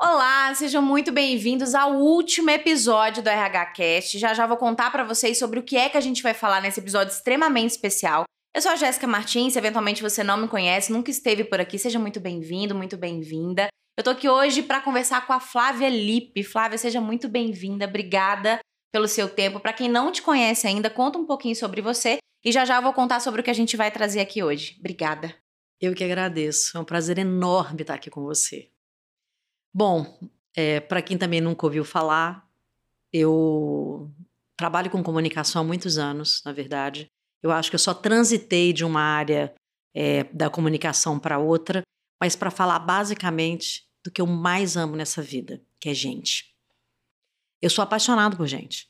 Olá, sejam muito bem-vindos ao último episódio do RH Cast. Já já vou contar para vocês sobre o que é que a gente vai falar nesse episódio extremamente especial. Eu sou a Jéssica Martins, se eventualmente você não me conhece, nunca esteve por aqui, seja muito bem-vindo, muito bem-vinda. Eu tô aqui hoje para conversar com a Flávia Lippe. Flávia, seja muito bem-vinda, obrigada pelo seu tempo. Para quem não te conhece ainda, conta um pouquinho sobre você e já já vou contar sobre o que a gente vai trazer aqui hoje. Obrigada. Eu que agradeço. É um prazer enorme estar aqui com você. Bom, é, para quem também nunca ouviu falar, eu trabalho com comunicação há muitos anos, na verdade. Eu acho que eu só transitei de uma área é, da comunicação para outra, mas para falar basicamente do que eu mais amo nessa vida, que é gente. Eu sou apaixonado por gente.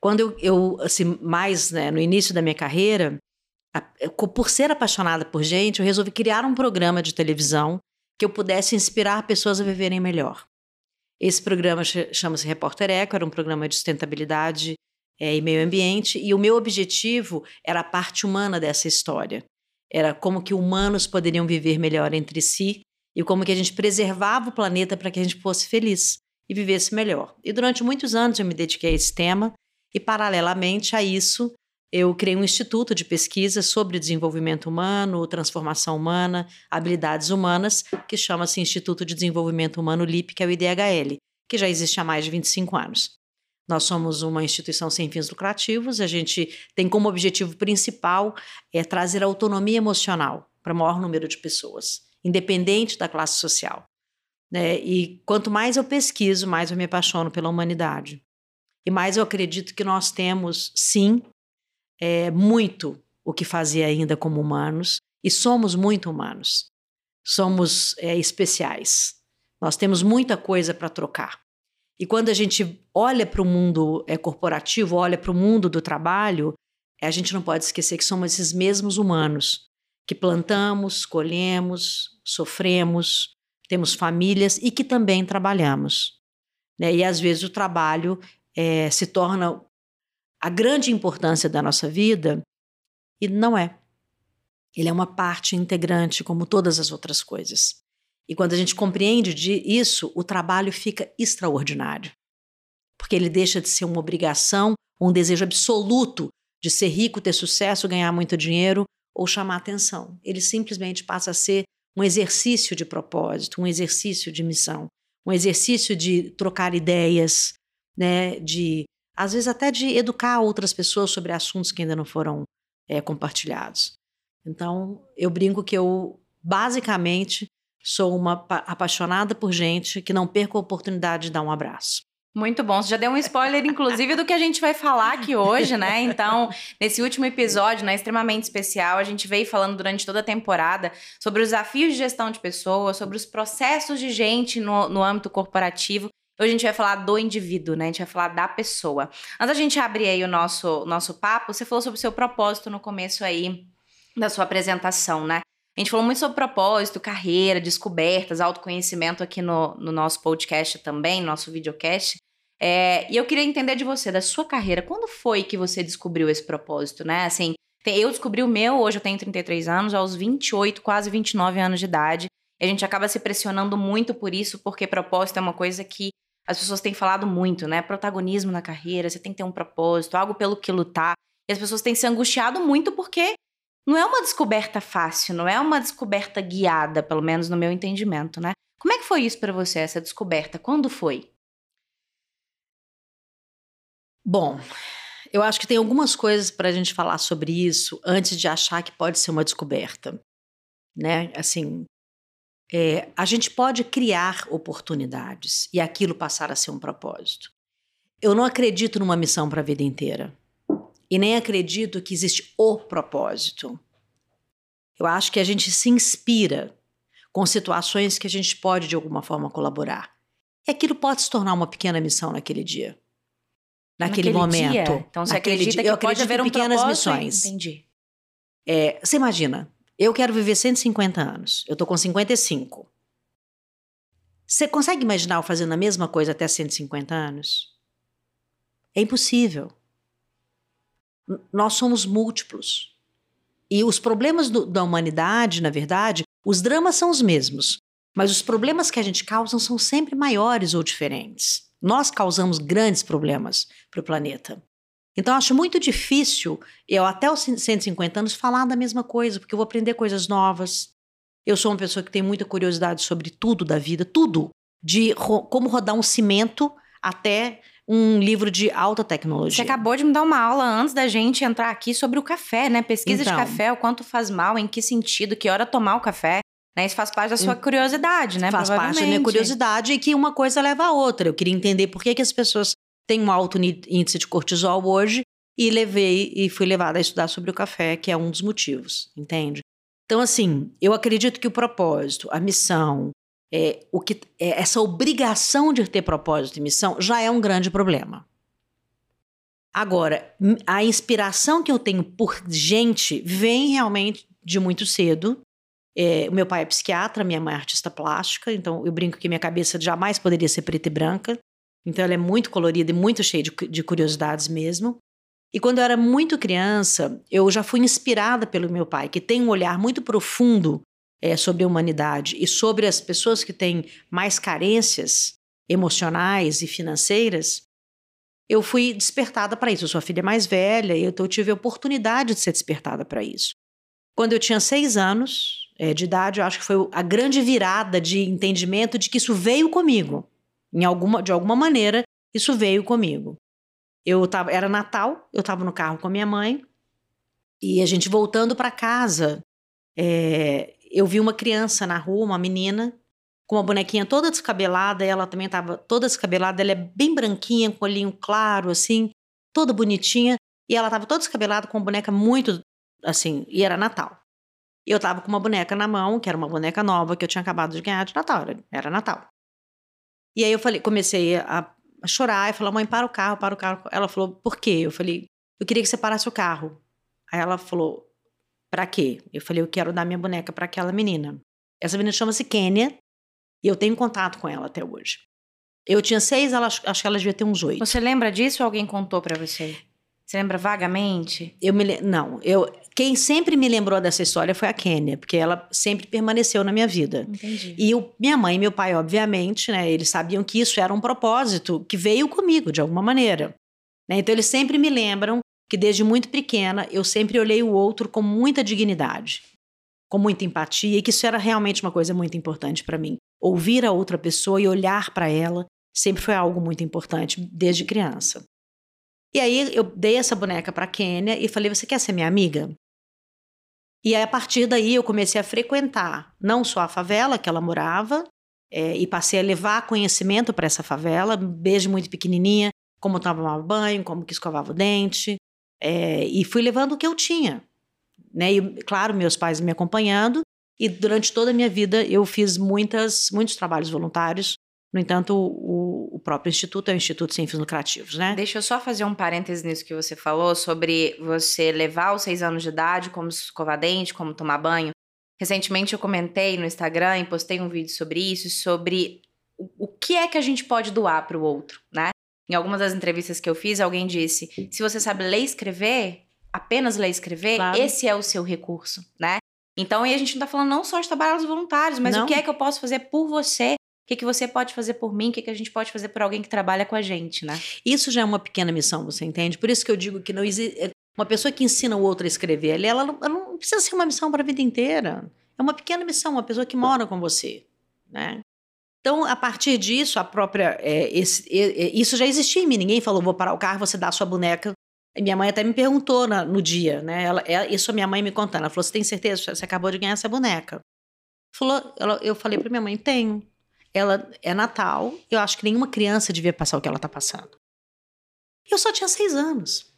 Quando eu, eu assim, mais né, no início da minha carreira, por ser apaixonada por gente, eu resolvi criar um programa de televisão que eu pudesse inspirar pessoas a viverem melhor. Esse programa chama-se Repórter Eco, era um programa de sustentabilidade é, e meio ambiente, e o meu objetivo era a parte humana dessa história. Era como que humanos poderiam viver melhor entre si e como que a gente preservava o planeta para que a gente fosse feliz e vivesse melhor. E durante muitos anos eu me dediquei a esse tema e paralelamente a isso eu criei um instituto de pesquisa sobre desenvolvimento humano, transformação humana, habilidades humanas, que chama-se Instituto de Desenvolvimento Humano LIP, que é o IDHL, que já existe há mais de 25 anos. Nós somos uma instituição sem fins lucrativos, a gente tem como objetivo principal é trazer autonomia emocional para o maior número de pessoas, independente da classe social. Né? E quanto mais eu pesquiso, mais eu me apaixono pela humanidade. E mais eu acredito que nós temos, sim, é, muito o que fazia ainda como humanos e somos muito humanos. Somos é, especiais. Nós temos muita coisa para trocar. E quando a gente olha para o mundo é, corporativo, olha para o mundo do trabalho, a gente não pode esquecer que somos esses mesmos humanos que plantamos, colhemos, sofremos, temos famílias e que também trabalhamos. Né? E às vezes o trabalho é, se torna a grande importância da nossa vida e não é. Ele é uma parte integrante, como todas as outras coisas. E quando a gente compreende isso, o trabalho fica extraordinário. Porque ele deixa de ser uma obrigação, um desejo absoluto de ser rico, ter sucesso, ganhar muito dinheiro ou chamar atenção. Ele simplesmente passa a ser um exercício de propósito, um exercício de missão, um exercício de trocar ideias, né, de às vezes até de educar outras pessoas sobre assuntos que ainda não foram é, compartilhados. Então, eu brinco que eu, basicamente, sou uma apaixonada por gente que não perca a oportunidade de dar um abraço. Muito bom. Você já deu um spoiler, inclusive, do que a gente vai falar aqui hoje, né? Então, nesse último episódio, né, extremamente especial, a gente veio falando durante toda a temporada sobre os desafios de gestão de pessoas, sobre os processos de gente no, no âmbito corporativo. Hoje a gente vai falar do indivíduo, né? A gente vai falar da pessoa. Antes da gente abrir aí o nosso, nosso papo, você falou sobre o seu propósito no começo aí da sua apresentação, né? A gente falou muito sobre propósito, carreira, descobertas, autoconhecimento aqui no, no nosso podcast também, no nosso videocast. É, e eu queria entender de você, da sua carreira, quando foi que você descobriu esse propósito, né? Assim, eu descobri o meu, hoje eu tenho 33 anos, aos 28, quase 29 anos de idade. E a gente acaba se pressionando muito por isso, porque propósito é uma coisa que as pessoas têm falado muito, né? Protagonismo na carreira, você tem que ter um propósito, algo pelo que lutar. E as pessoas têm se angustiado muito porque não é uma descoberta fácil, não é uma descoberta guiada, pelo menos no meu entendimento, né? Como é que foi isso para você, essa descoberta? Quando foi? Bom, eu acho que tem algumas coisas para a gente falar sobre isso antes de achar que pode ser uma descoberta, né? Assim, é, a gente pode criar oportunidades e aquilo passar a ser um propósito. Eu não acredito numa missão para a vida inteira. E nem acredito que existe o propósito. Eu acho que a gente se inspira com situações que a gente pode, de alguma forma, colaborar. E aquilo pode se tornar uma pequena missão naquele dia. Naquele, naquele momento. Dia. Então você acredita que pode haver um pequenas missões. Entendi. É, você imagina, eu quero viver 150 anos. Eu tô com 55. Você consegue imaginar eu fazendo a mesma coisa até 150 anos? É impossível. Nós somos múltiplos. E os problemas do, da humanidade, na verdade, os dramas são os mesmos. Mas os problemas que a gente causa são sempre maiores ou diferentes. Nós causamos grandes problemas para o planeta. Então, acho muito difícil eu, até os 150 anos, falar da mesma coisa, porque eu vou aprender coisas novas. Eu sou uma pessoa que tem muita curiosidade sobre tudo da vida, tudo. De ro como rodar um cimento até um livro de alta tecnologia. Você acabou de me dar uma aula antes da gente entrar aqui sobre o café, né? Pesquisa então, de café, o quanto faz mal, em que sentido, que hora tomar o café. Né? Isso faz parte da sua curiosidade, né? Faz parte da minha curiosidade e que uma coisa leva a outra. Eu queria entender por que, que as pessoas têm um alto índice de cortisol hoje e levei e fui levada a estudar sobre o café, que é um dos motivos, entende? Então, assim, eu acredito que o propósito, a missão, é, o que, é, essa obrigação de ter propósito e missão já é um grande problema. Agora, a inspiração que eu tenho por gente vem realmente de muito cedo. É, meu pai é psiquiatra, minha mãe é artista plástica, então eu brinco que minha cabeça jamais poderia ser preta e branca. Então ela é muito colorida e muito cheia de, de curiosidades mesmo. E quando eu era muito criança, eu já fui inspirada pelo meu pai, que tem um olhar muito profundo é, sobre a humanidade e sobre as pessoas que têm mais carências emocionais e financeiras, eu fui despertada para isso. Eu sou a filha mais velha então eu tive a oportunidade de ser despertada para isso. Quando eu tinha seis anos é, de idade, eu acho que foi a grande virada de entendimento de que isso veio comigo. Em alguma, de alguma maneira, isso veio comigo. Eu tava, era Natal, eu estava no carro com a minha mãe e a gente voltando para casa. É, eu vi uma criança na rua, uma menina, com uma bonequinha toda descabelada, ela também estava toda descabelada, ela é bem branquinha, com olhinho claro, assim, toda bonitinha, e ela estava toda descabelada com uma boneca muito, assim, e era Natal. E eu estava com uma boneca na mão, que era uma boneca nova que eu tinha acabado de ganhar de Natal, era, era Natal. E aí eu falei, comecei a, a chorar, e falei, mãe, para o carro, para o carro. Ela falou, por quê? Eu falei, eu queria que você parasse o carro. Aí ela falou, para quê? Eu falei, eu quero dar minha boneca para aquela menina. Essa menina chama-se Kênia e eu tenho contato com ela até hoje. Eu tinha seis, ela, acho que ela devia ter uns oito. Você lembra disso ou alguém contou para você? Você lembra vagamente? Eu me não, eu quem sempre me lembrou dessa história foi a Kênia, porque ela sempre permaneceu na minha vida. Entendi. E o, minha mãe e meu pai, obviamente, né, eles sabiam que isso era um propósito que veio comigo de alguma maneira. Né? Então eles sempre me lembram que desde muito pequena eu sempre olhei o outro com muita dignidade, com muita empatia, e que isso era realmente uma coisa muito importante para mim. Ouvir a outra pessoa e olhar para ela sempre foi algo muito importante desde criança. E aí eu dei essa boneca para Kênia e falei: "Você quer ser minha amiga?" E aí, a partir daí eu comecei a frequentar não só a favela que ela morava, é, e passei a levar conhecimento para essa favela, desde muito pequenininha, como tomava banho, como que escovava o dente, é, e fui levando o que eu tinha. Né? E, claro, meus pais me acompanhando. E durante toda a minha vida eu fiz muitas, muitos trabalhos voluntários. No entanto, o, o próprio instituto é um instituto sem fins lucrativos, né? Deixa eu só fazer um parêntese nisso que você falou sobre você levar aos seis anos de idade, como escovar dente, como tomar banho. Recentemente eu comentei no Instagram e postei um vídeo sobre isso, sobre o, o que é que a gente pode doar para o outro, né? Em algumas das entrevistas que eu fiz, alguém disse: se você sabe ler e escrever, apenas ler e escrever, claro. esse é o seu recurso, né? Então, aí a gente não tá falando não só de trabalhos voluntários, mas não. o que é que eu posso fazer por você? O que, que você pode fazer por mim? O que, que a gente pode fazer por alguém que trabalha com a gente, né? Isso já é uma pequena missão, você entende? Por isso que eu digo que não existe. É, uma pessoa que ensina o outro a escrever, ela, ela não precisa ser uma missão para a vida inteira. É uma pequena missão, uma pessoa que mora com você, né? Então, a partir disso, a própria. É, esse, é, isso já existia em mim. Ninguém falou, vou parar o carro, você dá a sua boneca. E minha mãe até me perguntou na, no dia, né? Ela, ela, isso a minha mãe me contando. Ela falou: Você tem certeza? Você acabou de ganhar essa boneca. Falou, ela, eu falei para minha mãe: Tenho. Ela é Natal. Eu acho que nenhuma criança devia passar o que ela tá passando. Eu só tinha seis anos.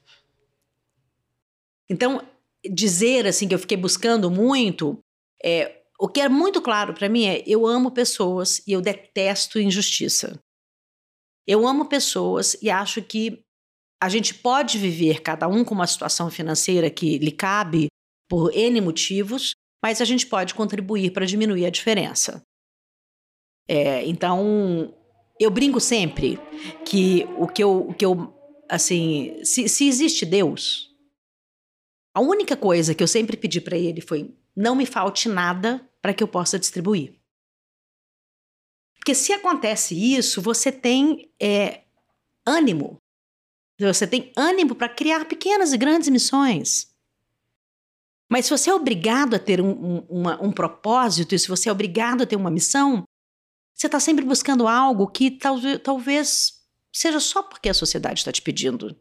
Então, dizer assim que eu fiquei buscando muito, é, o que é muito claro para mim é: eu amo pessoas e eu detesto injustiça. Eu amo pessoas e acho que a gente pode viver cada um com uma situação financeira que lhe cabe por N motivos, mas a gente pode contribuir para diminuir a diferença. É, então, eu brinco sempre que o que eu, o que eu assim, se, se existe Deus, a única coisa que eu sempre pedi para ele foi não me falte nada para que eu possa distribuir. Porque se acontece isso, você tem é, ânimo. Você tem ânimo para criar pequenas e grandes missões. Mas se você é obrigado a ter um, um, uma, um propósito, e se você é obrigado a ter uma missão, você está sempre buscando algo que talvez, talvez seja só porque a sociedade está te pedindo.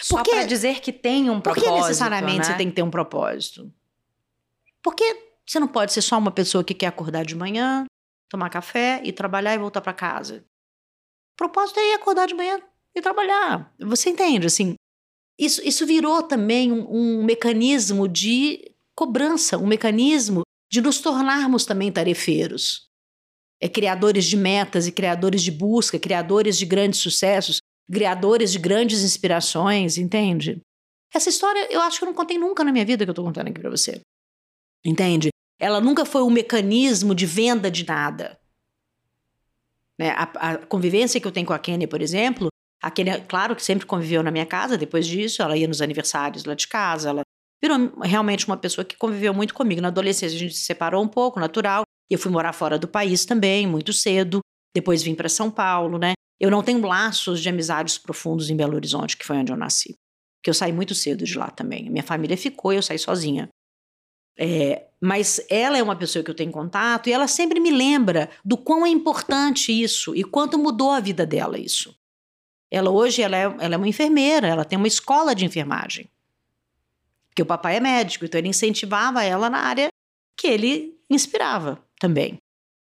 Só para dizer que tem um propósito. Por que necessariamente né? você tem que ter um propósito? Porque você não pode ser só uma pessoa que quer acordar de manhã, tomar café e trabalhar e voltar para casa. O propósito é ir acordar de manhã e trabalhar. Você entende? Assim, isso, isso virou também um, um mecanismo de cobrança, um mecanismo de nos tornarmos também tarefeiros. É criadores de metas e criadores de busca, criadores de grandes sucessos, criadores de grandes inspirações, entende? Essa história eu acho que eu não contei nunca na minha vida que eu estou contando aqui para você. Entende? Ela nunca foi um mecanismo de venda de nada. Né? A, a, convivência que eu tenho com a Kenny, por exemplo, a Kenny, claro que sempre conviveu na minha casa depois disso, ela ia nos aniversários lá de casa, ela virou realmente uma pessoa que conviveu muito comigo. Na adolescência a gente se separou um pouco, natural, eu fui morar fora do país também, muito cedo, depois vim para São Paulo, né? Eu não tenho laços de amizades profundos em Belo Horizonte, que foi onde eu nasci. Porque eu saí muito cedo de lá também. Minha família ficou e eu saí sozinha. É, mas ela é uma pessoa que eu tenho contato e ela sempre me lembra do quão é importante isso e quanto mudou a vida dela isso. Ela hoje ela é, ela é uma enfermeira, ela tem uma escola de enfermagem. Porque o papai é médico, então ele incentivava ela na área que ele inspirava também,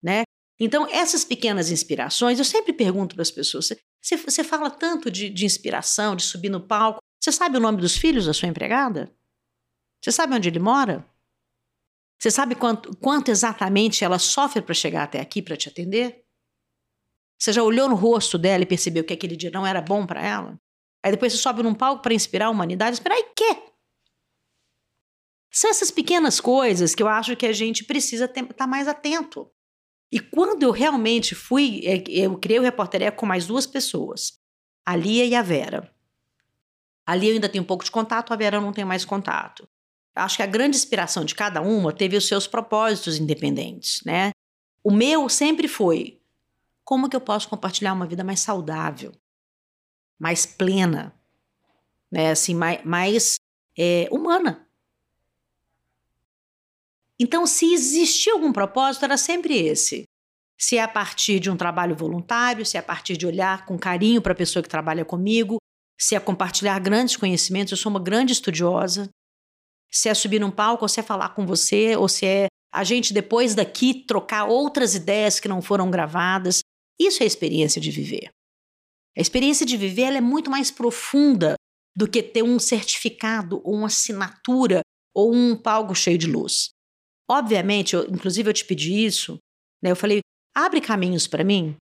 né? Então, essas pequenas inspirações, eu sempre pergunto para as pessoas: você, fala tanto de, de inspiração, de subir no palco, você sabe o nome dos filhos da sua empregada? Você sabe onde ele mora? Você sabe quanto, quanto exatamente ela sofre para chegar até aqui para te atender? Você já olhou no rosto dela e percebeu que aquele dia não era bom para ela? Aí depois você sobe num palco para inspirar a humanidade. Inspirar e quê? São essas pequenas coisas que eu acho que a gente precisa estar tá mais atento. E quando eu realmente fui, é, eu criei o Repórter Eco com mais duas pessoas, a Lia e a Vera. A Lia ainda tenho um pouco de contato, a Vera não tenho mais contato. Acho que a grande inspiração de cada uma teve os seus propósitos independentes, né? O meu sempre foi como que eu posso compartilhar uma vida mais saudável, mais plena, né? Assim, mais, mais é, humana. Então, se existia algum propósito, era sempre esse. Se é a partir de um trabalho voluntário, se é a partir de olhar com carinho para a pessoa que trabalha comigo, se é compartilhar grandes conhecimentos, eu sou uma grande estudiosa, se é subir num palco, ou se é falar com você, ou se é a gente depois daqui trocar outras ideias que não foram gravadas. Isso é a experiência de viver. A experiência de viver é muito mais profunda do que ter um certificado ou uma assinatura ou um palco cheio de luz. Obviamente, eu, inclusive eu te pedi isso, né? Eu falei, abre caminhos para mim,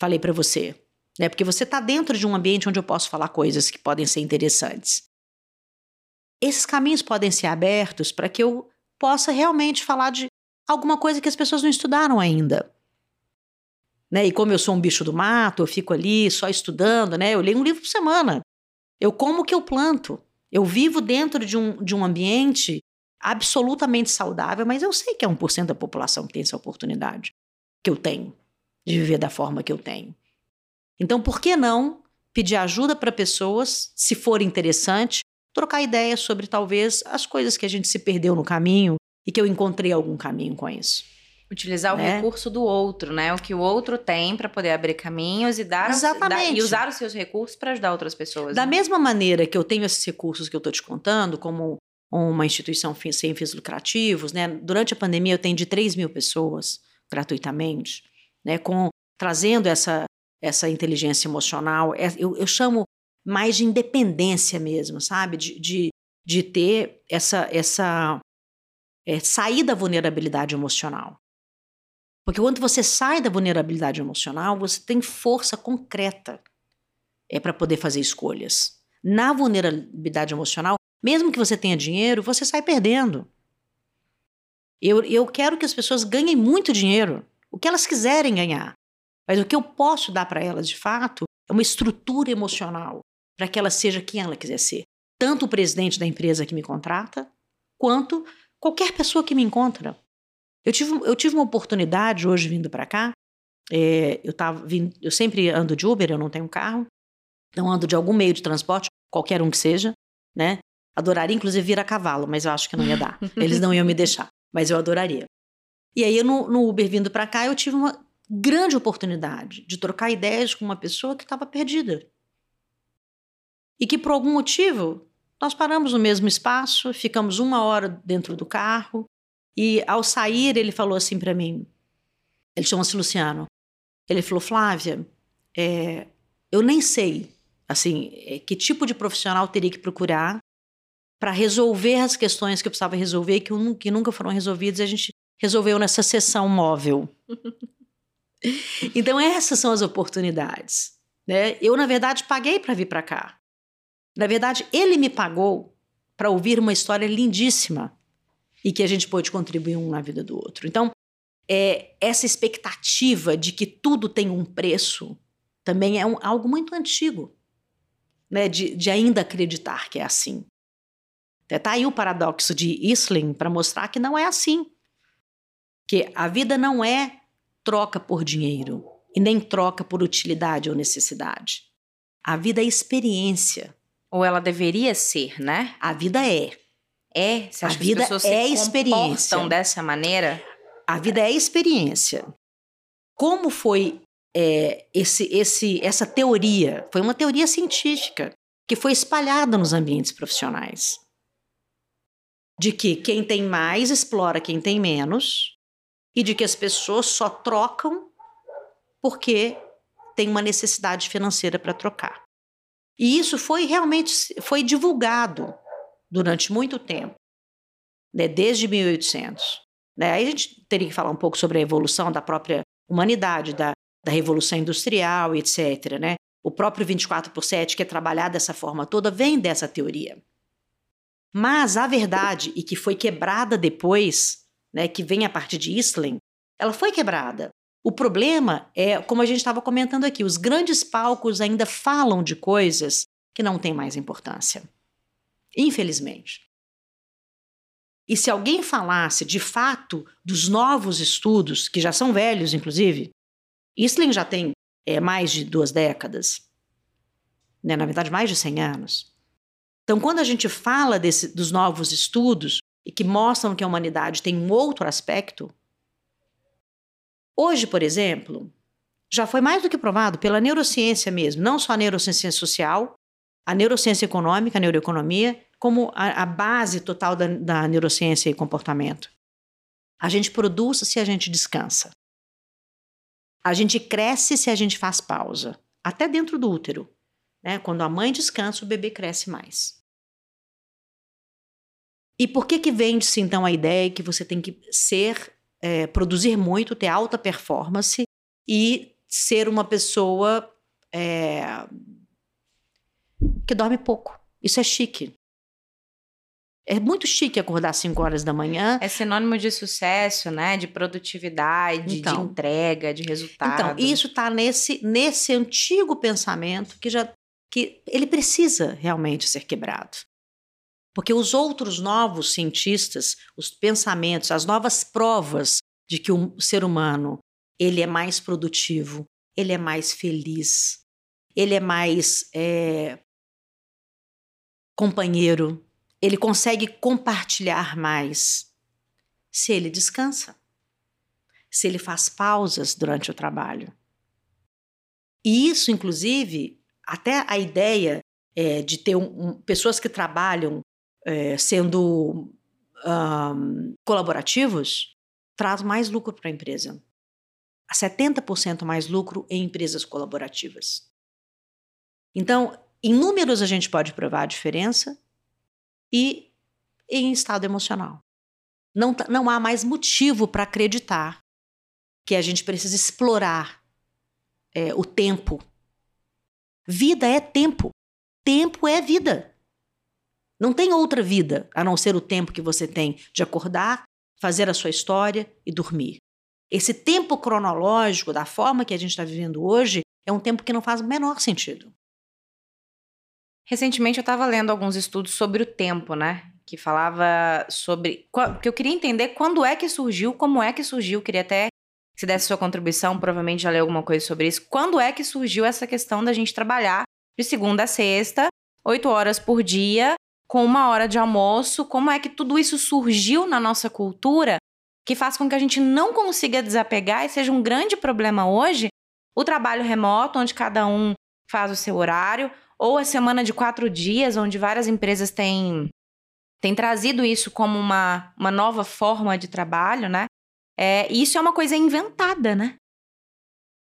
falei para você, né? Porque você está dentro de um ambiente onde eu posso falar coisas que podem ser interessantes esses caminhos podem ser abertos para que eu possa realmente falar de alguma coisa que as pessoas não estudaram ainda. Né? E como eu sou um bicho do mato, eu fico ali só estudando, né? Eu leio um livro por semana. Eu como o que eu planto. Eu vivo dentro de um, de um ambiente absolutamente saudável, mas eu sei que é 1% da população que tem essa oportunidade que eu tenho de viver da forma que eu tenho. Então, por que não pedir ajuda para pessoas, se for interessante, trocar ideias sobre talvez as coisas que a gente se perdeu no caminho e que eu encontrei algum caminho com isso. Utilizar né? o recurso do outro, né? O que o outro tem para poder abrir caminhos e dar, dar, e usar os seus recursos para ajudar outras pessoas. Da né? mesma maneira que eu tenho esses recursos que eu estou te contando, como uma instituição sem fins lucrativos, né? Durante a pandemia eu atendi 3 mil pessoas gratuitamente, né? Com trazendo essa essa inteligência emocional. É, eu, eu chamo mais de independência mesmo, sabe? De, de, de ter essa, essa é, sair da vulnerabilidade emocional. Porque quando você sai da vulnerabilidade emocional, você tem força concreta é para poder fazer escolhas. Na vulnerabilidade emocional, mesmo que você tenha dinheiro, você sai perdendo. Eu, eu quero que as pessoas ganhem muito dinheiro, o que elas quiserem ganhar. Mas o que eu posso dar para elas, de fato, é uma estrutura emocional para que ela seja quem ela quiser ser. Tanto o presidente da empresa que me contrata, quanto qualquer pessoa que me encontra. Eu tive, eu tive uma oportunidade hoje vindo para cá É, eu, tava eu sempre ando de Uber, eu não tenho carro. Então, ando de algum meio de transporte, qualquer um que seja, né? Adoraria, inclusive, vir a cavalo, mas eu acho que não ia dar. Eles não iam me deixar, mas eu adoraria. E aí, no, no Uber vindo para cá, eu tive uma grande oportunidade de trocar ideias com uma pessoa que estava perdida. E que, por algum motivo, nós paramos no mesmo espaço, ficamos uma hora dentro do carro, e ao sair, ele falou assim para mim: ele chama-se Luciano. Ele falou, Flávia, é, eu nem sei assim é, que tipo de profissional teria que procurar para resolver as questões que eu precisava resolver que, que nunca foram resolvidas e a gente resolveu nessa sessão móvel. então essas são as oportunidades. Né? Eu na verdade paguei para vir para cá. Na verdade ele me pagou para ouvir uma história lindíssima e que a gente pôde contribuir um na vida do outro. Então é, essa expectativa de que tudo tem um preço também é um, algo muito antigo, né? De, de ainda acreditar que é assim. Está aí o paradoxo de Isling para mostrar que não é assim. Que a vida não é troca por dinheiro e nem troca por utilidade ou necessidade. A vida é experiência. Ou ela deveria ser, né? A vida é. É? Você acha a vida que as é se experiência. dessa maneira? A vida é experiência. Como foi é, esse, esse, essa teoria? Foi uma teoria científica que foi espalhada nos ambientes profissionais. De que quem tem mais explora quem tem menos, e de que as pessoas só trocam porque tem uma necessidade financeira para trocar. E isso foi realmente foi divulgado durante muito tempo, né, desde 1800. Né? Aí a gente teria que falar um pouco sobre a evolução da própria humanidade, da, da Revolução Industrial, etc. Né? O próprio 24 por 7, que é trabalhado dessa forma toda, vem dessa teoria. Mas a verdade, e que foi quebrada depois, né, que vem a partir de Isling, ela foi quebrada. O problema é, como a gente estava comentando aqui, os grandes palcos ainda falam de coisas que não têm mais importância. Infelizmente. E se alguém falasse de fato dos novos estudos, que já são velhos, inclusive, Isling já tem é, mais de duas décadas, né? na verdade, mais de 100 anos. Então, quando a gente fala desse, dos novos estudos e que mostram que a humanidade tem um outro aspecto, hoje, por exemplo, já foi mais do que provado pela neurociência mesmo, não só a neurociência social, a neurociência econômica, a neuroeconomia, como a, a base total da, da neurociência e comportamento. A gente produz se a gente descansa. A gente cresce se a gente faz pausa, até dentro do útero. Né? Quando a mãe descansa, o bebê cresce mais. E por que que vende-se então a ideia que você tem que ser, é, produzir muito, ter alta performance e ser uma pessoa é, que dorme pouco? Isso é chique. É muito chique acordar às 5 horas da manhã. É sinônimo de sucesso, né? De produtividade, então, de entrega, de resultado. Então, isso está nesse, nesse antigo pensamento que já que ele precisa realmente ser quebrado. Porque os outros novos cientistas, os pensamentos, as novas provas de que o ser humano ele é mais produtivo, ele é mais feliz, ele é mais é, companheiro, ele consegue compartilhar mais se ele descansa, se ele faz pausas durante o trabalho. E isso, inclusive, até a ideia é, de ter um, um, pessoas que trabalham é, sendo um, colaborativos traz mais lucro para a empresa. 70% mais lucro em empresas colaborativas. Então, em números a gente pode provar a diferença, e em estado emocional. Não, não há mais motivo para acreditar que a gente precisa explorar é, o tempo. Vida é tempo. Tempo é vida. Não tem outra vida a não ser o tempo que você tem de acordar, fazer a sua história e dormir. Esse tempo cronológico, da forma que a gente está vivendo hoje, é um tempo que não faz o menor sentido. Recentemente eu estava lendo alguns estudos sobre o tempo, né? Que falava sobre. que eu queria entender quando é que surgiu, como é que surgiu. Queria até se desse sua contribuição, provavelmente já leu alguma coisa sobre isso. Quando é que surgiu essa questão da gente trabalhar de segunda a sexta, oito horas por dia, com uma hora de almoço? Como é que tudo isso surgiu na nossa cultura que faz com que a gente não consiga desapegar e seja um grande problema hoje o trabalho remoto, onde cada um faz o seu horário, ou a semana de quatro dias, onde várias empresas têm, têm trazido isso como uma, uma nova forma de trabalho, né? É, isso é uma coisa inventada, né?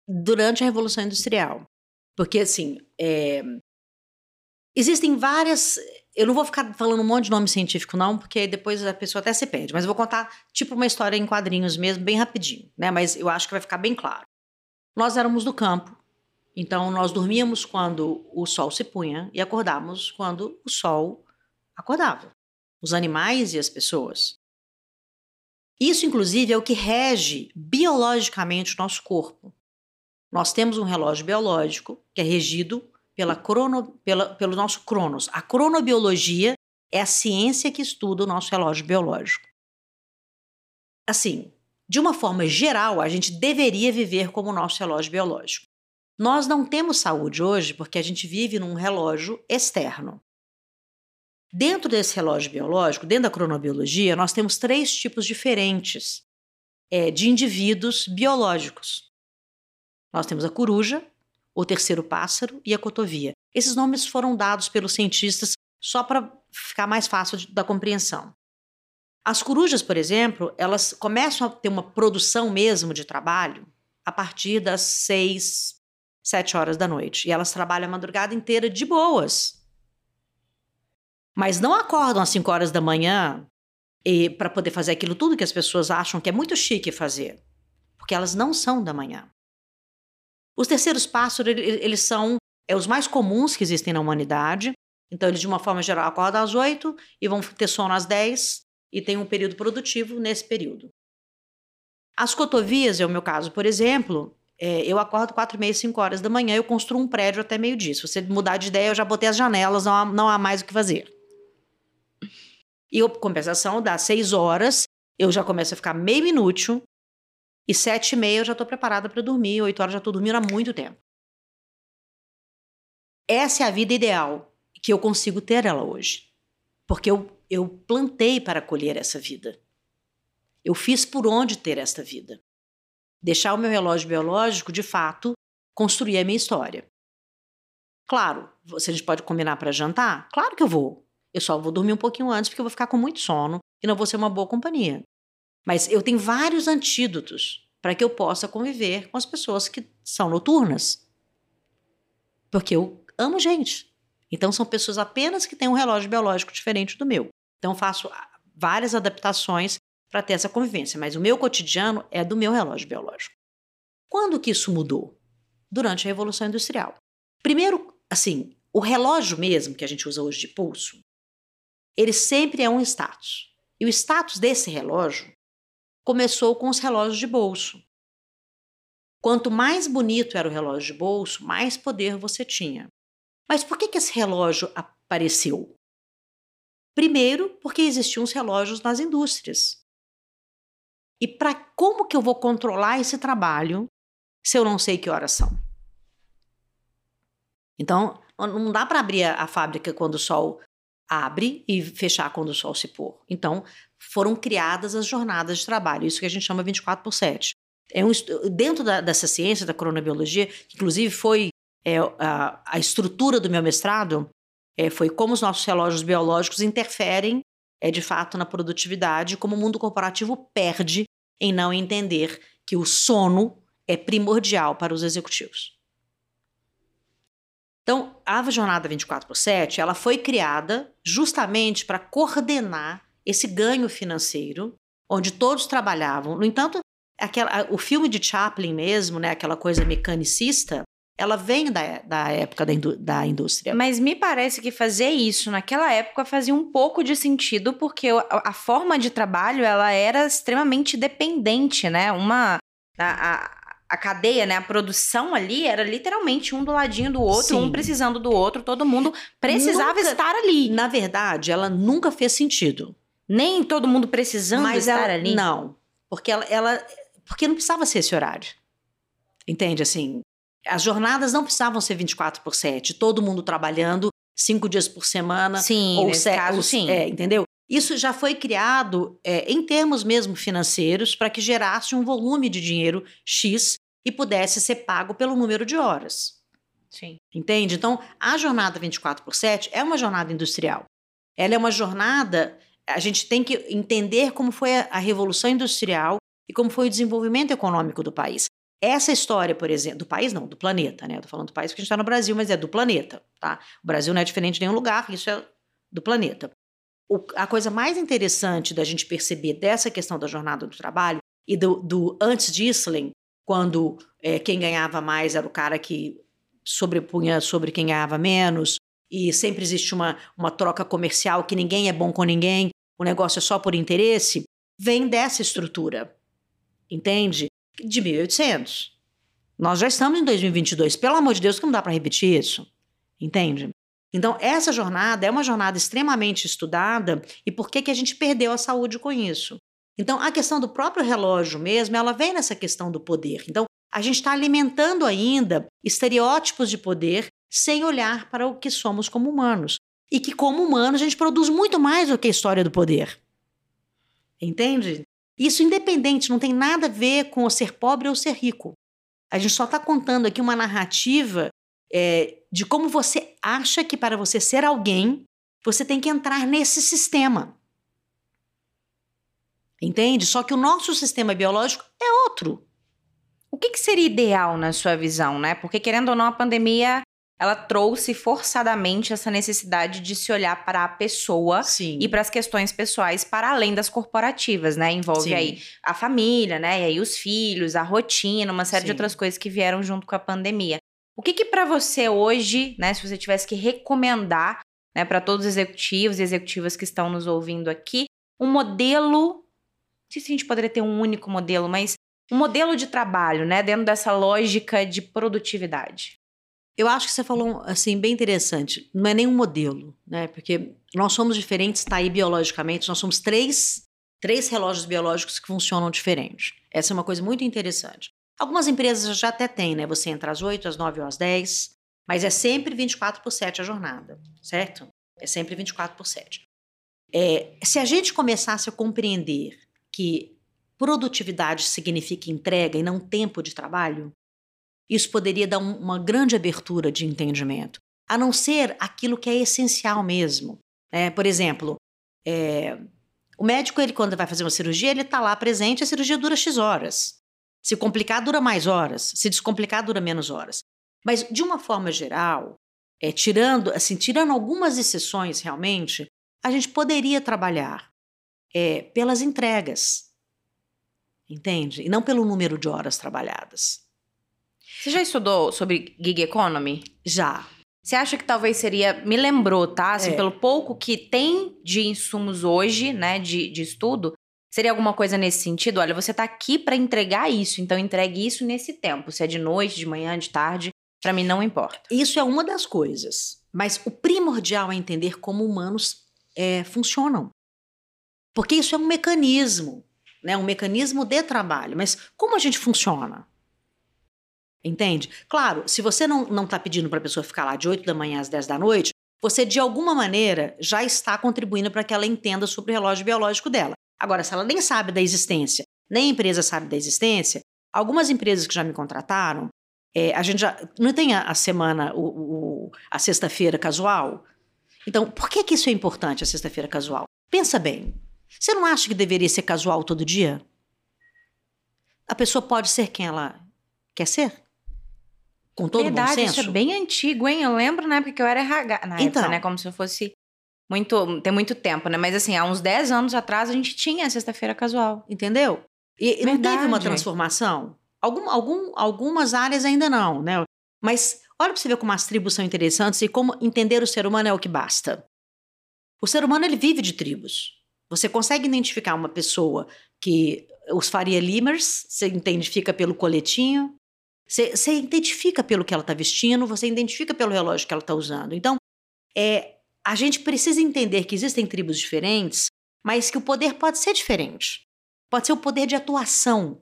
Durante a Revolução Industrial. Porque, assim, é, existem várias. Eu não vou ficar falando um monte de nome científico, não, porque depois a pessoa até se perde. Mas eu vou contar, tipo, uma história em quadrinhos mesmo, bem rapidinho, né? Mas eu acho que vai ficar bem claro. Nós éramos do campo, então nós dormíamos quando o sol se punha e acordávamos quando o sol acordava. Os animais e as pessoas. Isso, inclusive, é o que rege biologicamente o nosso corpo. Nós temos um relógio biológico que é regido pela crono, pela, pelo nosso cronos. A cronobiologia é a ciência que estuda o nosso relógio biológico. Assim, de uma forma geral, a gente deveria viver como o nosso relógio biológico. Nós não temos saúde hoje porque a gente vive num relógio externo. Dentro desse relógio biológico, dentro da cronobiologia, nós temos três tipos diferentes é, de indivíduos biológicos. Nós temos a coruja, o terceiro pássaro e a cotovia. Esses nomes foram dados pelos cientistas só para ficar mais fácil de, da compreensão. As corujas, por exemplo, elas começam a ter uma produção mesmo de trabalho a partir das seis, sete horas da noite. E elas trabalham a madrugada inteira de boas. Mas não acordam às cinco horas da manhã para poder fazer aquilo tudo que as pessoas acham que é muito chique fazer. Porque elas não são da manhã. Os terceiros pássaros, eles são é, os mais comuns que existem na humanidade. Então, eles, de uma forma geral, acordam às oito e vão ter sono às dez e tem um período produtivo nesse período. As cotovias, é o meu caso, por exemplo, é, eu acordo quatro e meia, cinco horas da manhã, eu construo um prédio até meio-dia. Se você mudar de ideia, eu já botei as janelas, não há, não há mais o que fazer. E a compensação, das seis horas, eu já começo a ficar meio inútil, e sete e meia eu já estou preparada para dormir, oito horas já estou dormindo há muito tempo. Essa é a vida ideal que eu consigo ter ela hoje. Porque eu eu plantei para colher essa vida. Eu fiz por onde ter esta vida. Deixar o meu relógio biológico, de fato, construir a minha história. Claro, você a gente pode combinar para jantar? Claro que eu vou. Eu só vou dormir um pouquinho antes porque eu vou ficar com muito sono e não vou ser uma boa companhia. Mas eu tenho vários antídotos para que eu possa conviver com as pessoas que são noturnas. Porque eu amo gente. Então são pessoas apenas que têm um relógio biológico diferente do meu. Então faço ah, várias adaptações para ter essa convivência, mas o meu cotidiano é do meu relógio biológico. Quando que isso mudou? Durante a Revolução Industrial. Primeiro, assim, o relógio mesmo que a gente usa hoje de pulso, ele sempre é um status. E o status desse relógio começou com os relógios de bolso. Quanto mais bonito era o relógio de bolso, mais poder você tinha. Mas por que, que esse relógio apareceu? Primeiro, porque existiam os relógios nas indústrias. E para como que eu vou controlar esse trabalho se eu não sei que horas são? Então, não dá para abrir a fábrica quando o sol abre e fechar quando o sol se pôr. Então, foram criadas as jornadas de trabalho, isso que a gente chama 24 por 7. É um, dentro da, dessa ciência da cronobiologia, que inclusive foi é, a, a estrutura do meu mestrado é, foi como os nossos relógios biológicos interferem, é, de fato, na produtividade, como o mundo corporativo perde em não entender que o sono é primordial para os executivos. Então, a Jornada 24 por 7, ela foi criada justamente para coordenar esse ganho financeiro, onde todos trabalhavam. No entanto, aquela, o filme de Chaplin mesmo, né, aquela coisa mecanicista, ela vem da, da época da, da indústria. Mas me parece que fazer isso naquela época fazia um pouco de sentido, porque a, a forma de trabalho ela era extremamente dependente, né? Uma. A, a, a, cadeia, né? A produção ali era literalmente um do ladinho do outro, Sim. um precisando do outro, todo mundo precisava nunca, estar ali. Na verdade, ela nunca fez sentido. Nem todo mundo precisando Mas estar ela, ali. Não. Porque ela, ela porque não precisava ser esse horário. Entende? Assim, as jornadas não precisavam ser 24 por 7, todo mundo trabalhando cinco dias por semana. Sim, ou nesse se, caso, sim. É, entendeu? Isso já foi criado é, em termos mesmo financeiros para que gerasse um volume de dinheiro X e pudesse ser pago pelo número de horas. Sim. Entende? Então, a jornada 24 por 7 é uma jornada industrial. Ela é uma jornada. A gente tem que entender como foi a, a revolução industrial e como foi o desenvolvimento econômico do país. Essa história, por exemplo, do país não, do planeta, né? Eu tô falando do país porque a gente está no Brasil, mas é do planeta, tá? O Brasil não é diferente de nenhum lugar, isso é do planeta. O, a coisa mais interessante da gente perceber dessa questão da jornada do trabalho e do, do antes de Isling, quando é, quem ganhava mais era o cara que sobrepunha sobre quem ganhava menos, e sempre existe uma, uma troca comercial que ninguém é bom com ninguém, o negócio é só por interesse, vem dessa estrutura. Entende? De 1800. Nós já estamos em 2022. Pelo amor de Deus, que não dá para repetir isso. Entende? Então, essa jornada é uma jornada extremamente estudada e por que, que a gente perdeu a saúde com isso? Então, a questão do próprio relógio mesmo, ela vem nessa questão do poder. Então, a gente está alimentando ainda estereótipos de poder sem olhar para o que somos como humanos. E que, como humanos, a gente produz muito mais do que a história do poder. Entende? Isso independente, não tem nada a ver com ser pobre ou ser rico. A gente só está contando aqui uma narrativa é, de como você acha que para você ser alguém, você tem que entrar nesse sistema. Entende? Só que o nosso sistema biológico é outro. O que, que seria ideal na sua visão, né? Porque, querendo ou não, a pandemia ela trouxe forçadamente essa necessidade de se olhar para a pessoa Sim. e para as questões pessoais para além das corporativas, né? Envolve Sim. aí a família, né? E aí os filhos, a rotina, uma série de Sim. outras coisas que vieram junto com a pandemia. O que que para você hoje, né, se você tivesse que recomendar, né, para todos os executivos e executivas que estão nos ouvindo aqui, um modelo, não sei se a gente poderia ter um único modelo, mas um modelo de trabalho, né, dentro dessa lógica de produtividade. Eu acho que você falou assim bem interessante. Não é nenhum modelo, né? Porque nós somos diferentes, está aí biologicamente. Nós somos três, três relógios biológicos que funcionam diferente. Essa é uma coisa muito interessante. Algumas empresas já até têm, né? Você entra às 8, às 9 ou às 10, mas é sempre 24 por 7 a jornada, certo? É sempre 24 por 7. É, se a gente começasse a compreender que produtividade significa entrega e não tempo de trabalho, isso poderia dar um- uma grande abertura de entendimento, a não ser aquilo que é essencial mesmo. né? por exemplo, é, o médico, ele, quando vai fazer uma cirurgia, ele está lá presente, a cirurgia dura X horas. Se complicar, dura mais horas. Se descomplicar, dura menos horas. Mas, de uma forma geral, é, tirando, assim, tirando algumas exceções realmente, a gente poderia trabalhar é, pelas entregas. Entende? E não pelo número de horas trabalhadas. Você já estudou sobre gig economy? Já. Você acha que talvez seria. Me lembrou, tá? Assim, É. pelo pouco que tem de insumos hoje, né, de, de estudo, seria alguma coisa nesse sentido? Olha, você tá aqui para entregar isso, então entregue isso nesse tempo. Se é de noite, de manhã, de tarde, para mim não importa. Isso é uma das coisas. Mas o primordial é entender como humanos é, funcionam. Porque isso é um mecanismo, né? um mecanismo de trabalho. Mas como a gente funciona? Entende? Claro, se você não está pedindo para a pessoa ficar lá de 8 da manhã às 10 da noite, você de alguma maneira já está contribuindo para que ela entenda sobre o relógio biológico dela. Agora, se ela nem sabe da existência, nem a empresa sabe da existência, algumas empresas que já me contrataram, é, a gente já. Não tem a, a semana, o, o- a sexta-feira casual? Então, por que, que isso é importante, a sexta-feira casual? Pensa bem. Você não acha que deveria ser casual todo dia? A pessoa pode ser quem ela quer ser? Com todo Verdade, bom senso? isso é bem antigo, hein? Eu lembro na época que eu era RH. Na Então. época, né? Como se eu fosse. Muito, tem muito tempo, né? Mas assim, há uns 10 anos atrás a gente tinha a sexta-feira casual. Entendeu? E, e não teve uma transformação? Algum, algum, algumas áreas ainda não, né? Mas olha para você ver como as tribos são interessantes e como entender o ser humano é o que basta. O ser humano ele vive de tribos. Você consegue identificar uma pessoa que os Faria Limers, você identifica pelo coletinho, você, você identifica pelo que ela está vestindo, você identifica pelo relógio que ela está usando. Então, é, a gente precisa entender que existem tribos diferentes, mas que o poder pode ser diferente. Pode ser o poder de atuação.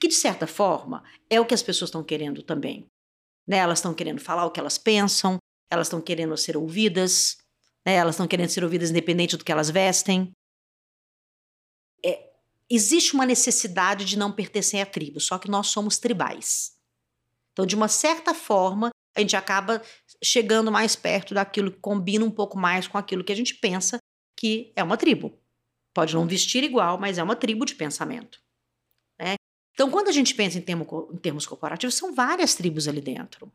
que de certa forma é o que as pessoas estão querendo também. Né? Elas estão querendo falar o que elas pensam, elas estão querendo ser ouvidas, né? elas estão querendo ser ouvidas independente do que elas vestem. É, existe uma necessidade de não pertencer à tribo, só que nós somos tribais. Então, de uma certa forma, a gente acaba chegando mais perto daquilo que combina um pouco mais com aquilo que a gente pensa que é uma tribo. Pode não vestir igual, mas é uma tribo de pensamento. Né? Então, quando a gente pensa em, termo, em termos corporativos, são várias tribos ali dentro.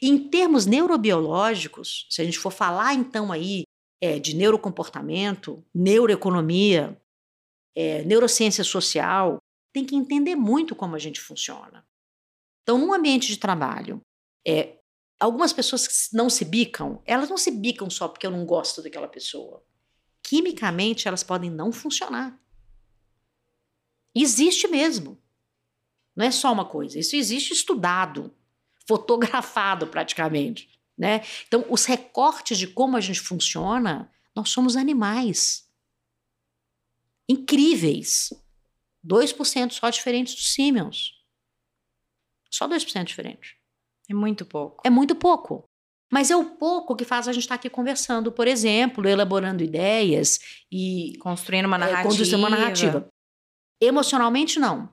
E em termos neurobiológicos, se a gente for falar então aí é, de neurocomportamento, neuroeconomia, é, neurociência social, tem que entender muito como a gente funciona. Então, num ambiente de trabalho, é, algumas pessoas que não se bicam, elas não se bicam só porque eu não gosto daquela pessoa. Quimicamente, elas podem não funcionar. Existe mesmo. Não é só uma coisa. Isso existe estudado, fotografado praticamente. Né? Então, os recortes de como a gente funciona, nós somos animais. Incríveis. 2% só diferentes dos Siemens. Só 2% diferente. É muito pouco. É muito pouco. Mas é o pouco que faz a gente estar aqui conversando, por exemplo, elaborando ideias e. Construindo uma narrativa. É, conduzindo uma narrativa. Emocionalmente, não.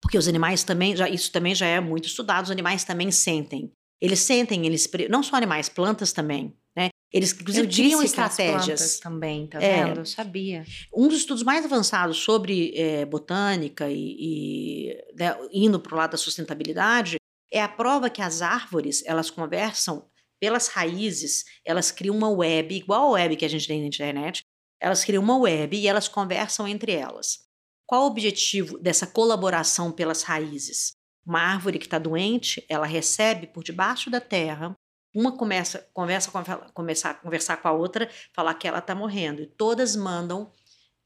Porque os animais também, já, isso também já é muito estudado, os animais também sentem. Eles sentem, eles. Não só animais, plantas também. Né? Eles, inclusive, criam estratégias. também, tá é, vendo? Eu sabia. Um dos estudos mais avançados sobre é, botânica e, e né, indo para o lado da sustentabilidade é a prova que as árvores elas conversam pelas raízes, elas criam uma web, igual a web que a gente tem na internet, elas criam uma web e elas conversam entre elas. Qual o objetivo dessa colaboração pelas raízes? Uma árvore que está doente, ela recebe por debaixo da terra, uma começa, conversa, começar a conversar com a outra, falar que ela está morrendo, e todas mandam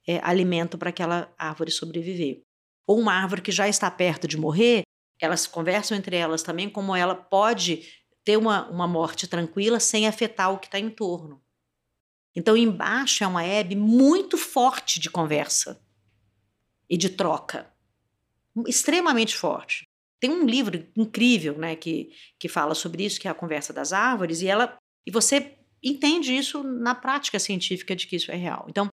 é, alimento para aquela árvore sobreviver. Ou uma árvore que já está perto de morrer, elas conversam entre elas também como ela pode ter uma, uma morte tranquila sem afetar o que está em torno. Então, embaixo é uma web muito forte de conversa e de troca, extremamente forte. Tem um livro incrível, né, que, que fala sobre isso, que é a conversa das árvores, e ela e você entende isso na prática científica de que isso é real. Então,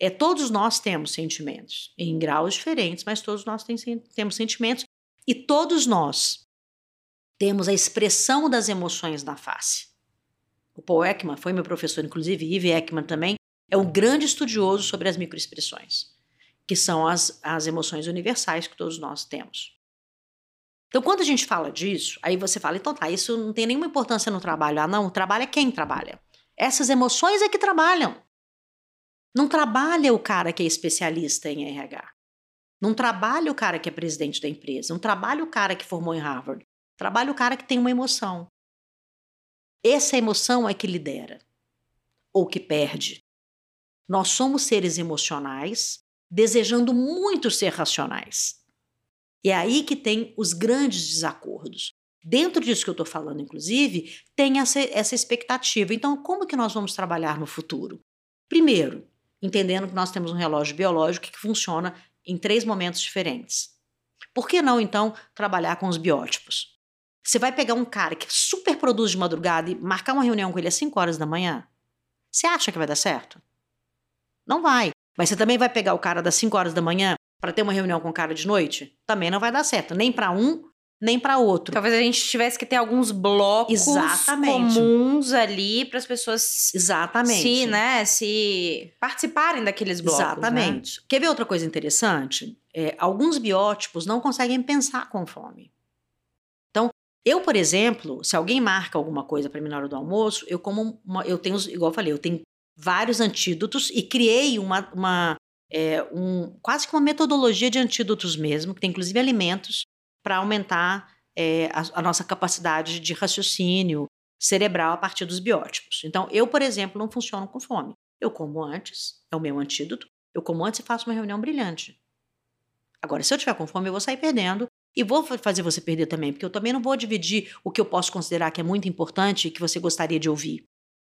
é todos nós temos sentimentos em graus diferentes, mas todos nós tem, temos sentimentos e todos nós temos a expressão das emoções na face. O Paul Ekman foi meu professor, inclusive, Yves Ekman também, é um grande estudioso sobre as microexpressões, que são as, as emoções universais que todos nós temos. Então, quando a gente fala disso, aí você fala, então tá, isso não tem nenhuma importância no trabalho. Ah, não, o trabalho é quem trabalha. Essas emoções é que trabalham. Não trabalha o cara que é especialista em RH. Não trabalha o cara que é presidente da empresa. Não trabalha o cara que formou em Harvard. Trabalha o cara que tem uma emoção. Essa emoção é que lidera ou que perde. Nós somos seres emocionais, desejando muito ser racionais. E é aí que tem os grandes desacordos. Dentro disso que eu estou falando, inclusive, tem essa, essa expectativa. Então, como que nós vamos trabalhar no futuro? Primeiro, entendendo que nós temos um relógio biológico que funciona em três momentos diferentes. Por que não, então, trabalhar com os biótipos? Você vai pegar um cara que super produz de madrugada e marcar uma reunião com ele às 5 horas da manhã? Você acha que vai dar certo? Não vai. Mas você também vai pegar o cara das 5 horas da manhã para ter uma reunião com o cara de noite? Também não vai dar certo. Nem para um, nem para outro. Talvez a gente tivesse que ter alguns blocos Exatamente. comuns ali para as pessoas Exatamente. se, né, se participarem daqueles blocos. Né? Exatamente. Né? Quer ver outra coisa interessante? É, alguns biótipos não conseguem pensar com fome. Eu, por exemplo, se alguém marca alguma coisa para mim na hora do almoço, eu como uma, eu tenho, igual eu falei, eu tenho vários antídotos e criei uma, uma é, um, quase que uma metodologia de antídotos mesmo, que tem inclusive alimentos para aumentar é, a, a, nossa capacidade de raciocínio cerebral a partir dos biótipos. Então, eu, por exemplo, não funciono com fome. Eu como antes, é o meu antídoto, eu como antes e faço uma reunião brilhante. Agora, se eu tiver com fome, eu vou sair perdendo e vou fazer você perder também, porque eu também não vou dividir o que eu posso considerar que é muito importante e que você gostaria de ouvir,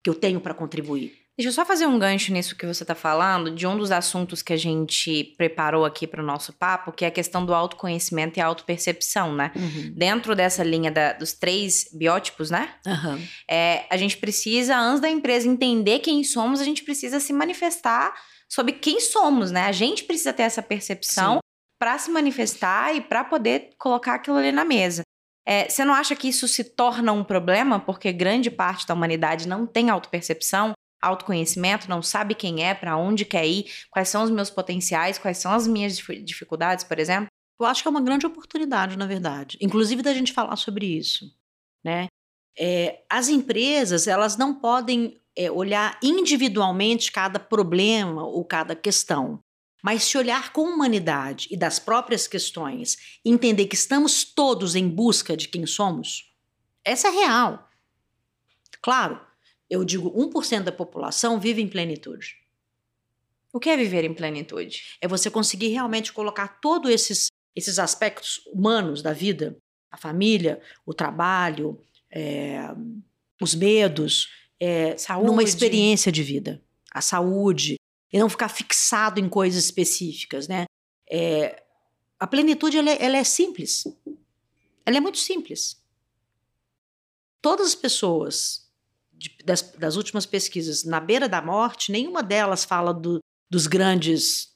que eu tenho para contribuir. Deixa eu só fazer um gancho nisso que você está falando, de um dos assuntos que a gente preparou aqui para o nosso papo, que é a questão do autoconhecimento e autopercepção, né? Uhum. Dentro dessa linha da, dos três biótipos, né? Uhum. É, a gente precisa, antes da empresa entender quem somos, a gente precisa se manifestar sobre quem somos, né? A gente precisa ter essa percepção para se manifestar e para poder colocar aquilo ali na mesa. É, você não acha que isso se torna um problema porque grande parte da humanidade não tem autopercepção? Autoconhecimento, não sabe quem é, para onde quer ir, quais são os meus potenciais, quais são as minhas dificuldades, por exemplo? Eu acho que é uma grande oportunidade, na verdade, inclusive da gente falar sobre isso, né? É, as empresas elas não podem é, olhar individualmente cada problema ou cada questão, mas se olhar com humanidade e das próprias questões, entender que estamos todos em busca de quem somos, essa é real. Claro, eu digo 1% da população vive em plenitude. O que é viver em plenitude? É você conseguir realmente colocar todos esses, esses aspectos humanos da vida, a família, o trabalho, é, os medos, é, numa experiência de vida. A saúde, e não ficar fixado em coisas específicas, né? É, a plenitude ela é, ela é simples. Ela é muito simples. Todas as pessoas de, das, das, últimas pesquisas na beira da morte, nenhuma delas fala do, dos grandes.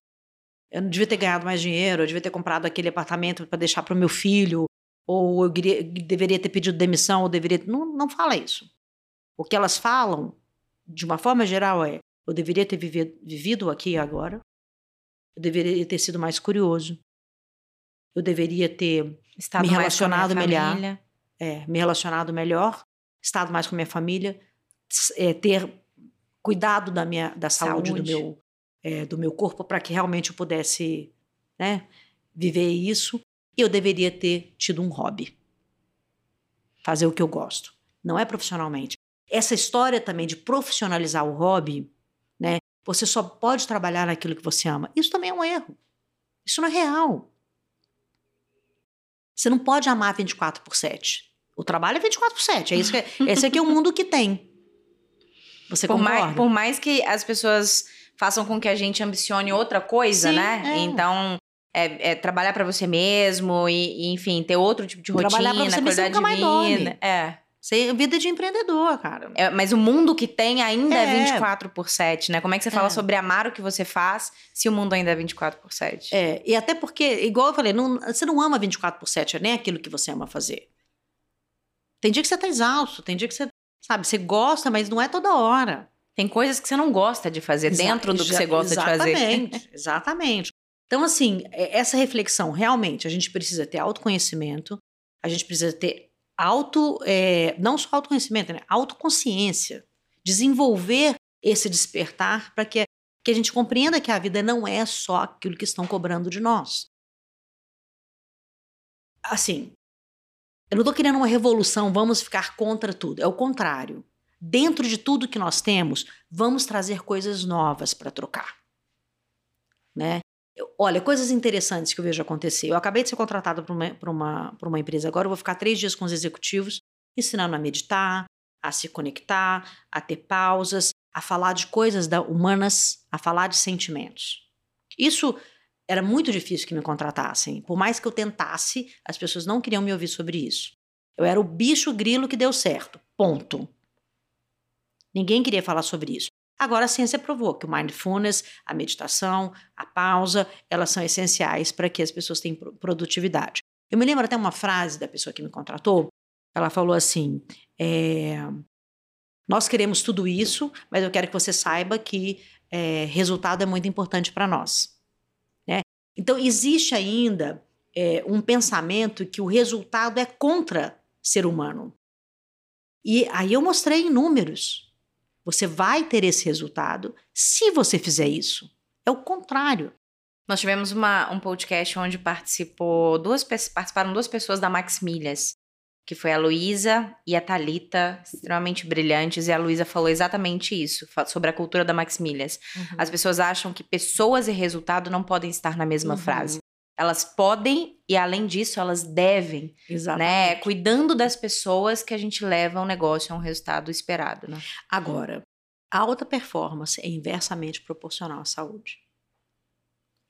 Eu não devia ter ganhado mais dinheiro, eu devia ter comprado aquele apartamento para deixar para o meu filho, ou eu queria, deveria ter pedido demissão, ou deveria. Não, não fala isso. O que elas falam, de uma forma geral, é: eu deveria ter vivido, vivido aqui e agora, eu deveria ter sido mais curioso, eu deveria ter Estado me relacionado melhor. É, me relacionado melhor, estado mais com minha família, é, ter cuidado da minha da saúde, saúde. do meu é, do meu corpo para que realmente eu pudesse né, viver isso. E eu deveria ter tido um hobby, fazer o que eu gosto, não é profissionalmente. Essa história também de profissionalizar o hobby, né? Você só pode trabalhar naquilo que você ama. Isso também é um erro. Isso não é real. Você não pode amar 24 por 7. O trabalho é 24 por 7. É isso que, é, esse aqui é o mundo que tem. Você por concorda? Mais, por mais que as pessoas façam com que a gente ambicione outra coisa, Sim, né? É. Então, é, é trabalhar para você mesmo e, e, enfim, ter outro tipo de rotina, trabalhar pra você qualidade mesmo, de vida. É. Você, vida de empreendedor, cara. É, mas o mundo que tem ainda é. é 24 por 7, né? Como é que você fala é. sobre amar o que você faz se o mundo ainda é 24 por 7? É, e até porque, igual eu falei, não, você não ama 24 por 7, é nem aquilo que você ama fazer. Tem dia que você tá exausto, tem dia que você Sabe, você gosta, mas não é toda hora. Tem coisas que você não gosta de fazer Exa dentro do que você gosta de fazer. Exatamente, exatamente. Então, assim, é, essa reflexão, realmente, a gente precisa ter autoconhecimento, a gente precisa ter auto, é, não só autoconhecimento, né? Autoconsciência. Desenvolver esse despertar para que, que a gente compreenda que a vida não é só aquilo que estão cobrando de nós. Assim, eu não estou querendo uma revolução, vamos ficar contra tudo. É o contrário. Dentro de tudo que nós temos, vamos trazer coisas novas para trocar. Né? Eu, olha, coisas interessantes que eu vejo acontecer. Eu acabei de ser contratado para uma, uma, uma empresa agora, eu vou ficar três dias com os executivos, ensinando a meditar, a se conectar, a ter pausas, a falar de coisas da, humanas, a falar de sentimentos. Isso era muito difícil que me contratassem. Por mais que eu tentasse, as pessoas não queriam me ouvir sobre isso. Eu era o bicho grilo que deu certo. Ponto. Ninguém queria falar sobre isso. Agora a ciência provou que o mindfulness, a meditação, a pausa, elas são essenciais para que as pessoas tenham produtividade. Eu me lembro até uma frase da pessoa que me contratou. Ela falou assim: é, Nós queremos tudo isso, mas eu quero que você saiba que é, resultado é muito importante para nós. Então, existe ainda é, um pensamento que o resultado é contra ser humano. E aí eu mostrei em números. Você vai ter esse resultado se você fizer isso. É o contrário. Nós tivemos uma, um podcast onde participou duas, participaram duas pessoas da Max Milhas que foi a Luísa e a Talita, extremamente brilhantes, e a Luísa falou exatamente isso, sobre a cultura da Maximilias. Uhum. As pessoas acham que pessoas e resultado não podem estar na mesma uhum. frase. Elas podem e além disso elas devem, né? Exatamente. né, cuidando das pessoas que a gente leva um negócio a um resultado esperado, né? Agora, A alta performance é inversamente proporcional à saúde.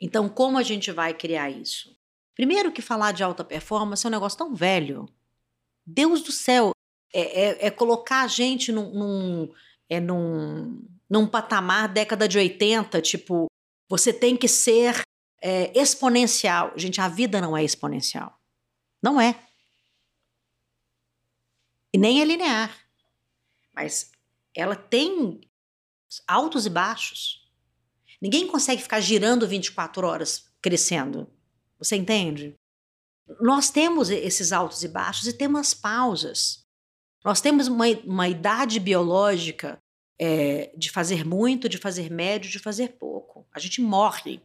Então, como a gente vai criar isso? Primeiro que falar de alta performance é um negócio tão velho. Deus do céu, é, é, é colocar a gente num, num, é num, num patamar década de 80, tipo, você tem que ser é, exponencial. Gente, a vida não é exponencial. Não é. E nem é linear. Mas ela tem altos e baixos. Ninguém consegue ficar girando 24 horas crescendo. Você entende? Nós temos esses altos e baixos e temos as pausas. Nós temos uma, uma idade biológica é, de fazer muito, de fazer médio, de fazer pouco. A gente morre.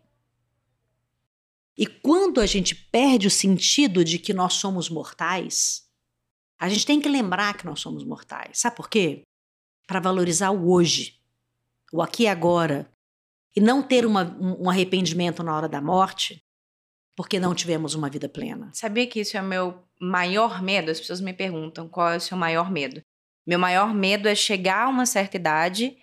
E quando a gente perde o sentido de que nós somos mortais, a gente tem que lembrar que nós somos mortais. Sabe por quê? Para valorizar o hoje, o aqui e agora, e não ter uma, um arrependimento na hora da morte, porque não tivemos uma vida plena. Sabia que isso é o meu maior medo? As pessoas me perguntam qual é o seu maior medo. Meu maior medo é chegar a uma certa idade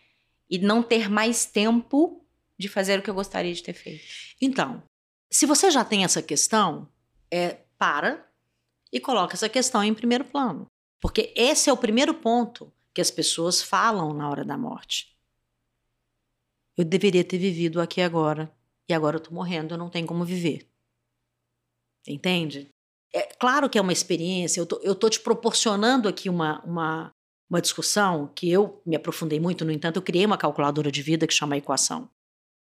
e não ter mais tempo de fazer o que eu gostaria de ter feito. Então, se você já tem essa questão, é para e coloca essa questão em primeiro plano. Porque esse é o primeiro ponto que as pessoas falam na hora da morte. Eu deveria ter vivido aqui agora, e agora eu tô morrendo, eu não tenho como viver. Entende? É claro que é uma experiência, eu tô, eu tô te proporcionando aqui uma, uma, uma discussão que eu me aprofundei muito, no entanto, eu criei uma calculadora de vida que chama equação,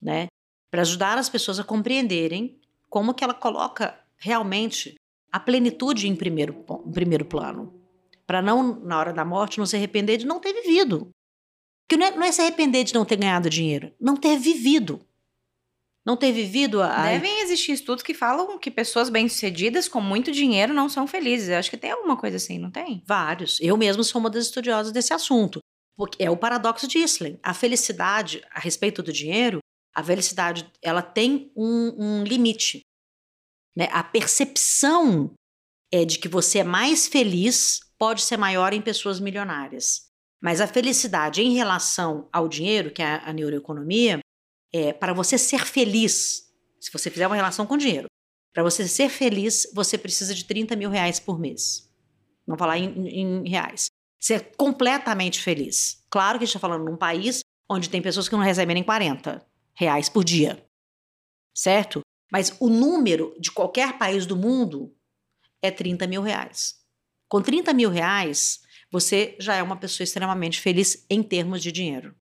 né? Para ajudar as pessoas a compreenderem como que ela coloca realmente a plenitude em primeiro, em primeiro plano. Para não, na hora da morte, não se arrepender de não ter vivido. Porque não é, não é se arrepender de não ter ganhado dinheiro, não ter vivido não ter vivido a. Devem existir estudos que falam que pessoas bem-sucedidas com muito dinheiro não são felizes. Eu acho que tem alguma coisa assim, não tem? Vários. Eu mesmo sou uma das estudiosas desse assunto. Porque é o paradoxo de Isling. A felicidade, a respeito do dinheiro, a felicidade, ela tem um, um limite. Né? A percepção é de que você é mais feliz pode ser maior em pessoas milionárias. Mas a felicidade em relação ao dinheiro, que é a neuroeconomia, é, para você ser feliz, se você fizer uma relação com dinheiro, para você ser feliz, você precisa de 30 mil reais por mês. Vamos falar em, em reais. Ser completamente feliz. Claro que a gente está falando num país onde tem pessoas que não recebem nem 40 reais por dia. Certo? Mas o número de qualquer país do mundo é 30 mil reais. Com 30 mil reais, você já é uma pessoa extremamente feliz em termos de dinheiro.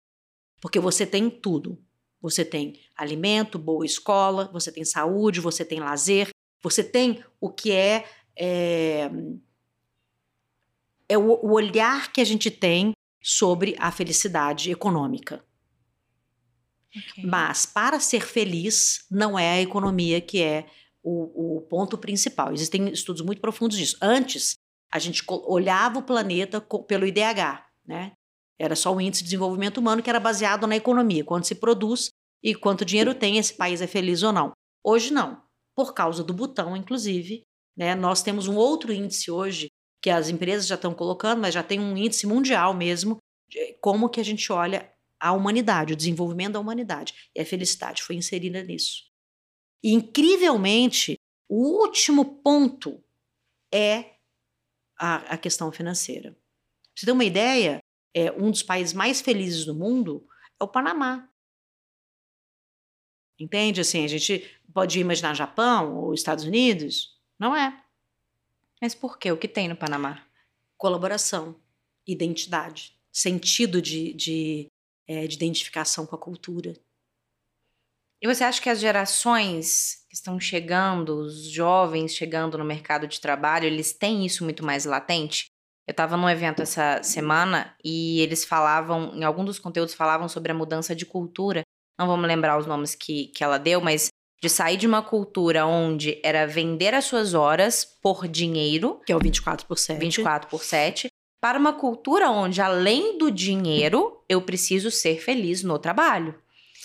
Porque você tem tudo. Você tem alimento, boa escola, você tem saúde, você tem lazer, você tem o que é. É, é o, o olhar que a gente tem sobre a felicidade econômica. Okay. Mas para ser feliz, não é a economia que é o, o, ponto principal. Existem estudos muito profundos disso. Antes, a gente olhava o planeta pelo IDH, né? Era só o índice de desenvolvimento humano que era baseado na economia, quanto se produz e quanto dinheiro tem, esse país é feliz ou não. Hoje não, por causa do botão, inclusive. Né? Nós temos um outro índice hoje que as empresas já estão colocando, mas já tem um índice mundial mesmo, de como que a gente olha a humanidade, o desenvolvimento da humanidade. E a felicidade foi inserida nisso. E, incrivelmente, o último ponto é a, a questão financeira. Você ter uma ideia, é, um dos países mais felizes do mundo é o Panamá. Entende? Assim, a gente pode imaginar Japão ou Estados Unidos. Não é. Mas por quê? O que tem no Panamá? Colaboração, identidade, sentido de, de, é, de identificação com a cultura. E você acha que as gerações que estão chegando, os jovens chegando no mercado de trabalho, eles têm isso muito mais latente? Eu estava num evento essa semana e eles falavam, em algum dos conteúdos falavam sobre a mudança de cultura não vamos lembrar os nomes que, que ela deu, mas de sair de uma cultura onde era vender as suas horas por dinheiro, que é o 24 por 7, 24 por 7 para uma cultura onde, além do dinheiro, eu preciso ser feliz no trabalho.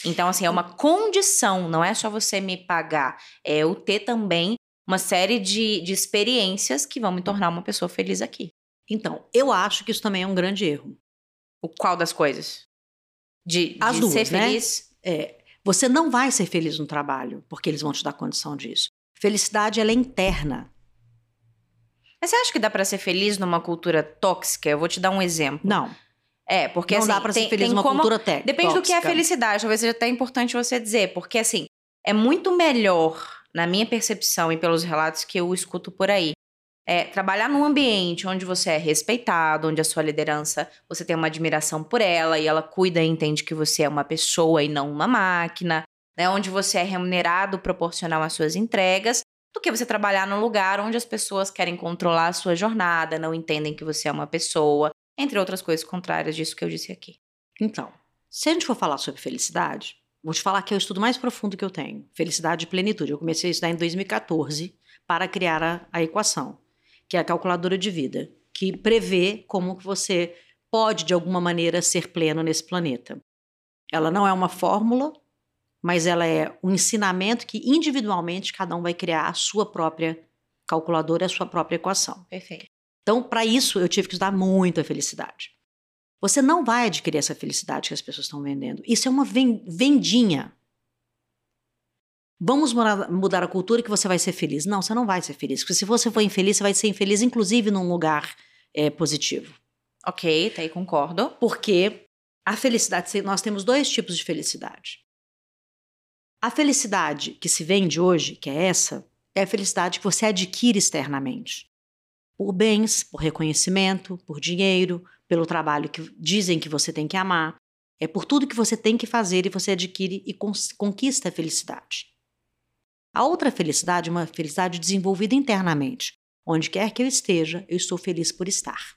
Então, assim, é uma condição, não é só você me pagar, é eu ter também uma série de, de experiências que vão me tornar uma pessoa feliz aqui. Então, eu acho que isso também é um grande erro. O qual das coisas? De, As de duas, ser né? feliz? É, você não vai ser feliz no trabalho, porque eles vão te dar condição disso. Felicidade, ela é interna. Mas você acha que dá pra ser feliz numa cultura tóxica? Eu vou te dar um exemplo. Não, É, porque não assim, dá pra tem, ser feliz numa como... cultura técnica. Depende do que é felicidade. Talvez seja até importante você dizer, porque assim, é muito melhor, na minha percepção e pelos relatos que eu escuto por aí, é trabalhar num ambiente onde você é respeitado, onde a sua liderança, você tem uma admiração por ela e ela cuida e entende que você é uma pessoa e não uma máquina, né? Onde você é remunerado proporcional às suas entregas, do que você trabalhar num lugar onde as pessoas querem controlar a sua jornada, não entendem que você é uma pessoa, entre outras coisas contrárias disso que eu disse aqui. Então, se a gente for falar sobre felicidade, vou te falar que é o estudo mais profundo que eu tenho. Felicidade e plenitude. Eu comecei a estudar em 2014 para criar a, a equação, que é a calculadora de vida, que prevê como que você pode, de alguma maneira, ser pleno nesse planeta. Ela não é uma fórmula, mas ela é um ensinamento que individualmente cada um vai criar a sua própria calculadora, a sua própria equação. Perfeito. Então, para isso, eu tive que estudar muito a felicidade. Você não vai adquirir essa felicidade que as pessoas estão vendendo. Isso é uma ven- vendinha. Vamos mudar, mudar a cultura que você vai ser feliz. Não, você não vai ser feliz. Porque se você for infeliz, você vai ser infeliz, inclusive num lugar é, positivo. Ok, tá aí, concordo. Porque a felicidade, nós temos dois tipos de felicidade. A felicidade que se vende hoje, que é essa, é a felicidade que você adquire externamente. Por bens, por reconhecimento, por dinheiro, pelo trabalho que dizem que você tem que amar. É por tudo que você tem que fazer e você adquire e conquista a felicidade. A outra felicidade é uma felicidade desenvolvida internamente. Onde quer que eu esteja, eu estou feliz por estar.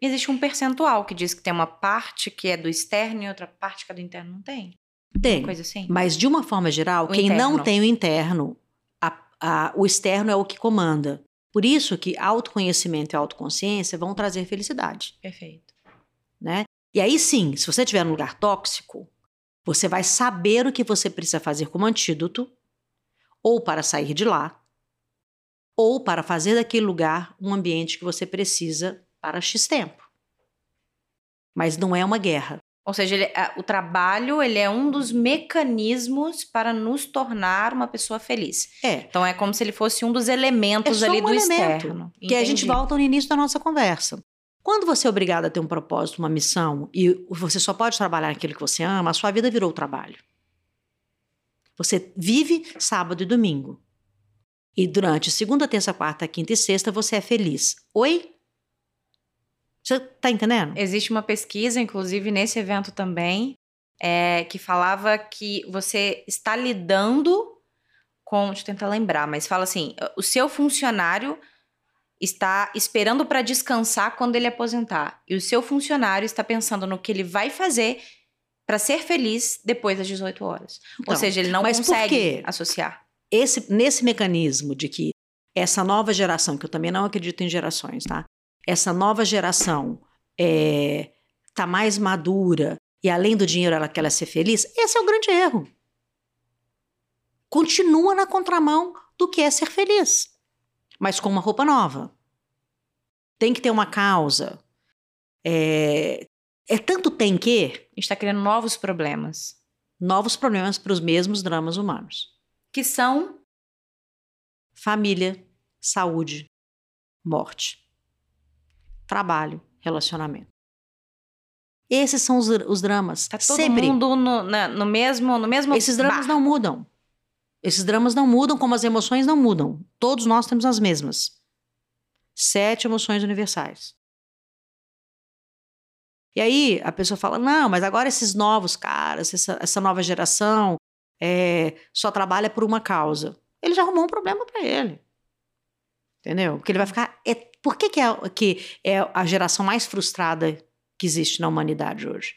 Existe um percentual que diz que tem uma parte que é do externo e outra parte que é do interno. Não tem? Tem. Coisa assim? Mas, de uma forma geral, O quem não interno. tem o interno, a- a- o externo é o que comanda. Por isso que autoconhecimento e autoconsciência vão trazer felicidade, Perfeito. né? E aí sim, se você estiver num lugar tóxico, você vai saber o que você precisa fazer como antídoto, ou para sair de lá, ou para fazer daquele lugar um ambiente que você precisa para X tempo. Mas não é uma guerra. Ou seja, ele- o trabalho ele é um dos mecanismos para nos tornar uma pessoa feliz. É. Então é como se ele fosse um dos elementos É ali um do elemento, externo. Que a gente volta no início da nossa conversa. Quando você é obrigado a ter um propósito, uma missão, e você só pode trabalhar naquilo que você ama, a sua vida virou trabalho. Você vive sábado e domingo. E durante segunda, terça, quarta, quinta e sexta você é feliz. Oi? Você tá entendendo? Existe uma pesquisa, inclusive nesse evento também, é, que falava que você está lidando com. Deixa eu tentar lembrar, mas fala assim: o seu funcionário está esperando para descansar quando ele aposentar. E o seu funcionário está pensando no que ele vai fazer para ser feliz depois das 18 horas. Ou Então, seja, ele não consegue associar. esse, nesse mecanismo de que essa nova geração, que eu também não acredito em gerações, tá? Essa nova geração é, tá mais madura e além do dinheiro ela quer ser feliz, esse é o grande erro. Continua na contramão do que é ser feliz, mas com uma roupa nova. Tem que ter uma causa. É, é tanto tem que A gente está criando novos problemas. novos problemas para os mesmos dramas humanos. Que são família, saúde, morte, trabalho, relacionamento. Esses são os, os dramas. Tá todo Sempre. mundo no, na- no mesmo no mesmo Esses dramas não mudam. Esses dramas não mudam, como as emoções não mudam. Todos nós temos as mesmas. Sete emoções universais. E aí a pessoa fala: não, mas agora esses novos caras, essa, essa nova geração, é, só trabalha por uma causa. Ele já arrumou um problema para ele. Entendeu? Porque ele vai ficar. É, por que, que, é, que é a geração mais frustrada que existe na humanidade hoje?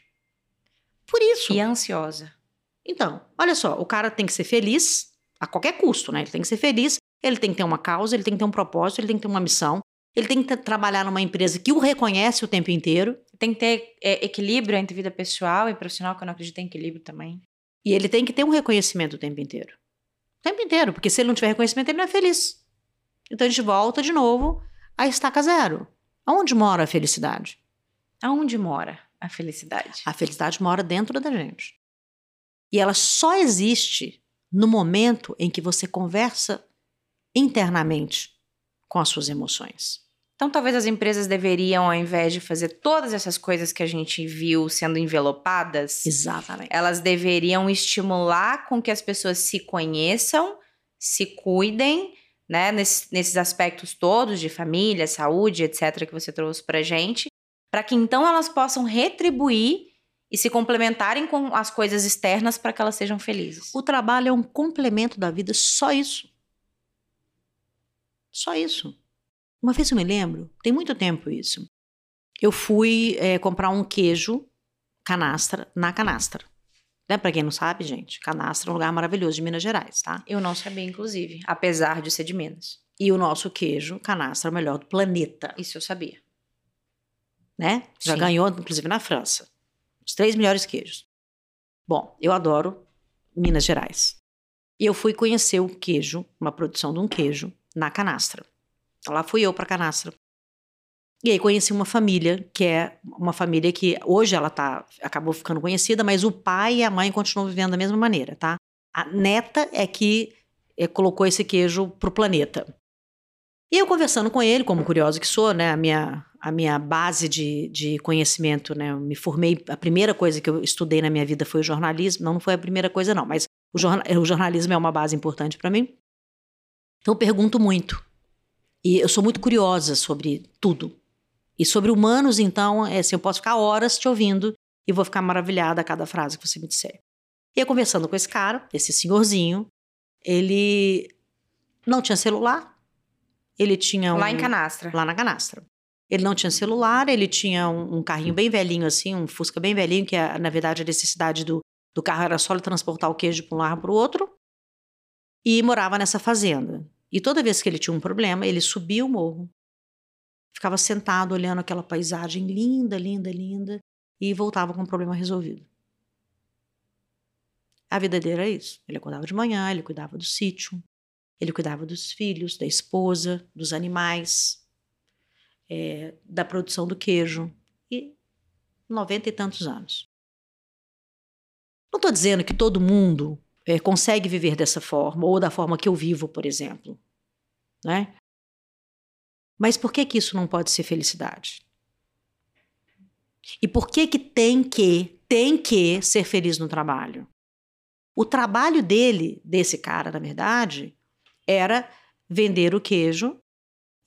Por isso. E ansiosa. Então, olha só, o cara tem que ser feliz a qualquer custo, né? Ele tem que ser feliz, ele tem que ter uma causa, ele tem que ter um propósito, ele tem que ter uma missão, ele tem que trabalhar numa empresa que o reconhece o tempo inteiro Tem que ter é, equilíbrio entre vida pessoal e profissional, que eu não acredito em equilíbrio também. e ele tem que ter um reconhecimento o tempo inteiro. O tempo inteiro, porque se ele não tiver reconhecimento, ele não é feliz. Então a gente volta de novo à estaca zero. Aonde mora a felicidade? Aonde mora? a felicidade? A felicidade mora dentro da gente. E ela só existe no momento em que você conversa internamente com as suas emoções. Então, talvez as empresas deveriam, ao invés de fazer todas essas coisas que a gente viu sendo envelopadas, Exatamente. elas deveriam estimular com que as pessoas se conheçam, se cuidem, né, nesses, nesses aspectos todos de família, saúde, etc., que você trouxe pra gente, para que então elas possam retribuir e se complementarem com as coisas externas para que elas sejam felizes. O trabalho é um complemento da vida, só isso. Só isso. Uma vez eu me lembro, tem muito tempo isso. Eu fui é, comprar um queijo canastra na canastra. Né? Para quem não sabe, gente, canastra é um lugar maravilhoso de Minas Gerais, tá? Eu não sabia, inclusive, apesar de ser de Minas. E o nosso queijo canastra é o melhor do planeta, Isso eu sabia. né? Já Sim. ganhou, inclusive, na França. Os três melhores queijos. Bom, eu adoro Minas Gerais. E eu fui conhecer o queijo, uma produção de um queijo, na canastra. Lá fui eu para canastra. E aí conheci uma família, que é uma família que hoje ela tá, acabou ficando conhecida, mas o pai e a mãe continuam vivendo da mesma maneira, tá? A neta é que eh, colocou esse queijo pro planeta. E eu conversando com ele, como curiosa que sou, né? A minha, a minha base de, de conhecimento, né? Eu me formei, a primeira coisa que eu estudei na minha vida foi o jornalismo. Não, não foi a primeira coisa, não, mas o, o jornalismo é uma base importante para mim. Então eu pergunto muito. E eu sou muito curiosa sobre tudo. E sobre humanos, então, é assim, eu posso ficar horas te ouvindo e vou ficar maravilhada a cada frase que você me disser. E eu conversando com esse cara, esse senhorzinho, ele não tinha celular, ele tinha um... Lá em Canastra. Lá na canastra. Ele não tinha celular, ele tinha um, um carrinho bem velhinho, assim, um Fusca bem velhinho, que a- na verdade a necessidade do, do carro era só ele transportar o queijo para um lado para o outro. E morava nessa fazenda. E toda vez que ele tinha um problema, ele subia o morro, ficava sentado olhando aquela paisagem linda, linda, linda, e voltava com o problema resolvido. A vida dele era isso. Ele acordava de manhã, ele cuidava do sítio, ele cuidava dos filhos, da esposa, dos animais, é, da produção do queijo. E noventa e tantos anos. Não estou dizendo que todo mundo é, consegue viver dessa forma, ou da forma que eu vivo, por exemplo. Né? Mas por que, que isso não pode ser felicidade? E por que, que tem que, tem que ser feliz no trabalho? O trabalho dele, desse cara, na verdade, era vender o queijo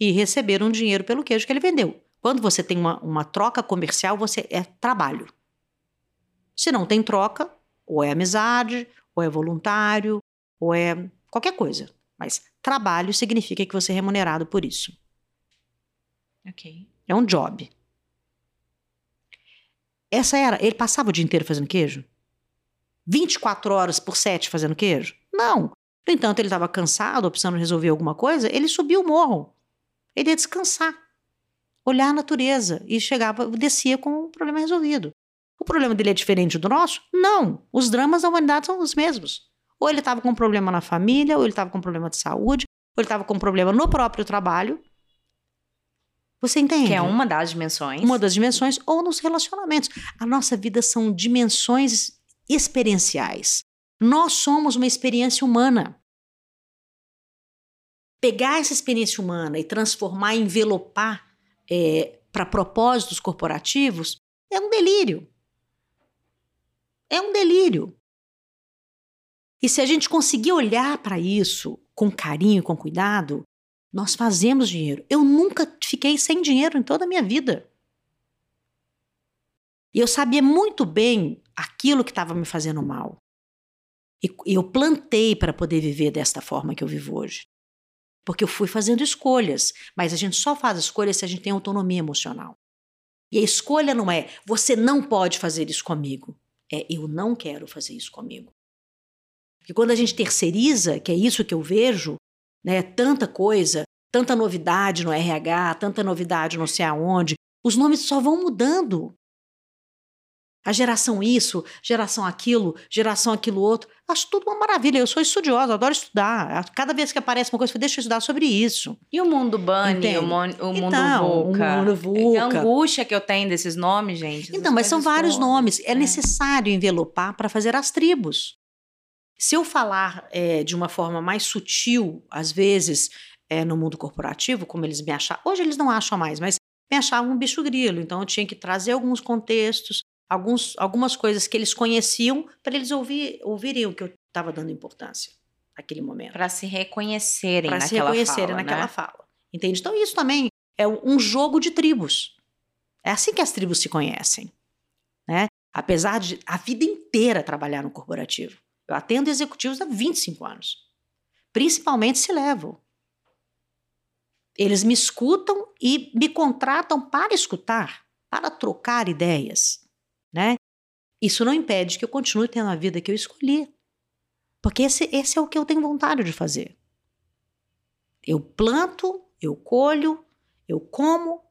e receber um dinheiro pelo queijo que ele vendeu. Quando você tem uma, uma troca comercial, você é trabalho. Se não tem troca, ou é amizade, ou é voluntário, ou é qualquer coisa. Mas trabalho significa que você é remunerado por isso. Ok. É um job. Essa era. Ele passava o dia inteiro fazendo queijo? 24 horas por 7 fazendo queijo? Não. No entanto, ele estava cansado, precisando resolver alguma coisa, ele subia o morro. Ele ia descansar, olhar a natureza e chegava, descia com o problema resolvido. O problema dele é diferente do nosso? Não. Os dramas da humanidade são os mesmos. Ou ele estava com um problema na família, ou ele estava com um problema de saúde, ou ele estava com um problema no próprio trabalho. Você entende? Que é uma das dimensões. uma das dimensões, ou nos relacionamentos. A nossa vida são dimensões experienciais. Nós somos uma experiência humana. Pegar essa experiência humana e transformar, envelopar é, para propósitos corporativos é um delírio. É um delírio. E se a gente conseguir olhar para isso com carinho, com cuidado, nós fazemos dinheiro. Eu nunca fiquei sem dinheiro em toda a minha vida. E eu sabia muito bem aquilo que estava me fazendo mal. E eu plantei para poder viver desta forma que eu vivo hoje. Porque eu fui fazendo escolhas, mas a gente só faz escolhas se a gente tem autonomia emocional. E a escolha não é você não pode fazer isso comigo, é eu não quero fazer isso comigo. Porque quando a gente terceiriza, que é isso que eu vejo, né, tanta coisa, tanta novidade no RH, tanta novidade não sei aonde, os nomes só vão mudando. A geração isso, geração aquilo, geração aquilo outro. Acho tudo uma maravilha. Eu sou estudiosa, adoro estudar. Cada vez que aparece uma coisa, eu deixa eu estudar sobre isso. E o mundo Bunny, o, mon, o mundo Então, o VUCA? mundo VUCA. Que angústia que eu tenho desses nomes, gente. Então, mas são vários nomes. É É. necessário envelopar para fazer as tribos. Se eu falar é, de uma forma mais sutil, às vezes, é, no mundo corporativo, como eles me achavam, hoje eles não acham mais, mas me achavam um bicho grilo. Então, eu tinha que trazer alguns contextos, alguns, algumas coisas que eles conheciam, para eles ouvir, ouvirem o que eu estava dando importância naquele momento. Para se reconhecerem Para se naquela reconhecerem fala, naquela né? fala. Entende? Então, isso também é um jogo de tribos. É assim que as tribos se conhecem. Né? Apesar de a vida inteira trabalhar no corporativo. Eu atendo executivos há 25 anos. Principalmente se levam. Eles me escutam e me contratam para escutar, para trocar ideias. Né? Isso não impede que eu continue tendo a vida que eu escolhi. Porque esse, esse é o que eu tenho vontade de fazer. Eu planto, eu colho, eu como,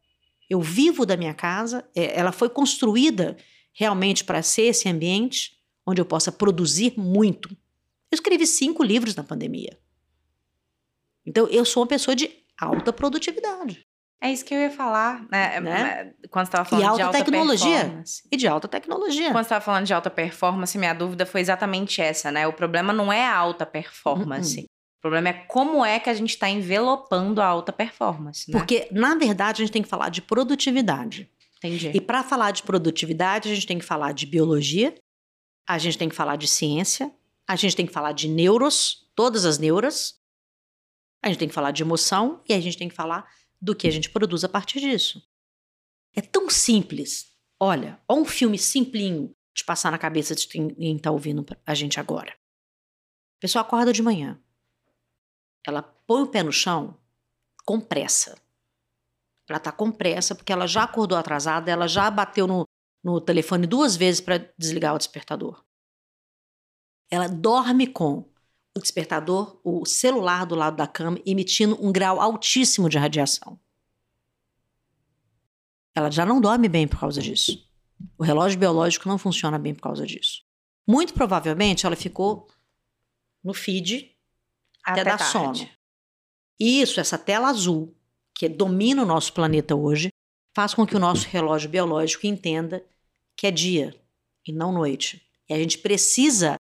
eu vivo da minha casa. É, ela foi construída realmente para ser esse ambiente onde eu possa produzir muito. Eu escrevi cinco livros na pandemia. Então, eu sou uma pessoa de alta produtividade É isso que eu ia falar, né? Né? Quando você estava falando alta de alta tecnologia. performance. e de alta tecnologia. Quando você estava falando de alta performance, minha dúvida foi exatamente essa, né? O problema não é a alta performance. Uhum. O problema é como é que a gente está envelopando a alta performance, né? Porque, na verdade, a gente tem que falar de produtividade. Entendi. E para falar de produtividade, a gente tem que falar de biologia, a gente tem que falar de ciência, a gente tem que falar de neuros, todas as neuras, a gente tem que falar de emoção e a gente tem que falar do que a gente produz a partir disso. É tão simples. Olha, ó um filme simplinho de passar na cabeça de quem está ouvindo a gente agora. A pessoa acorda de manhã. Ela põe o pé no chão com pressa. Ela está com pressa porque ela já acordou atrasada, ela já bateu no, no telefone duas vezes para desligar o despertador. Ela dorme com o despertador, o celular do lado da cama, emitindo um grau altíssimo de radiação. Ela já não dorme bem por causa disso. O relógio biológico não funciona bem por causa disso. Muito provavelmente ela ficou no feed até, dar tarde. sono. E isso, essa tela azul, que domina o nosso planeta hoje, faz com que o nosso relógio biológico entenda que é dia e não noite. E a gente precisa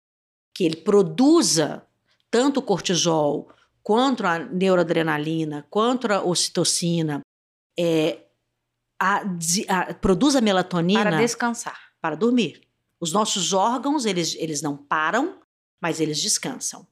que ele produza tanto o cortisol, quanto a neuroadrenalina, quanto a ocitocina, é, a, a- produza melatonina Para descansar. para dormir. Os nossos órgãos, eles, eles não param, mas eles descansam.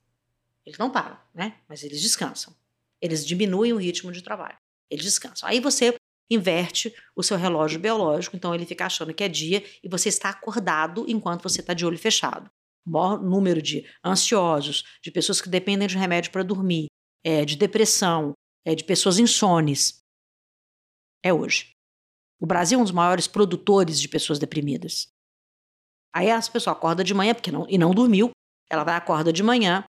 Eles não param, né? Mas eles descansam. Eles diminuem o ritmo de trabalho. Eles descansam. Aí você inverte o seu relógio biológico, então ele fica achando que é dia e você está acordado enquanto você está de olho fechado. O maior número de ansiosos, de pessoas que dependem de remédio para dormir, é, de depressão, é, de pessoas insones, é hoje. O Brasil é um dos maiores produtores de pessoas deprimidas. Aí as pessoas acordam de manhã porque não, e não dormiu. Ela vai acorda de manhã,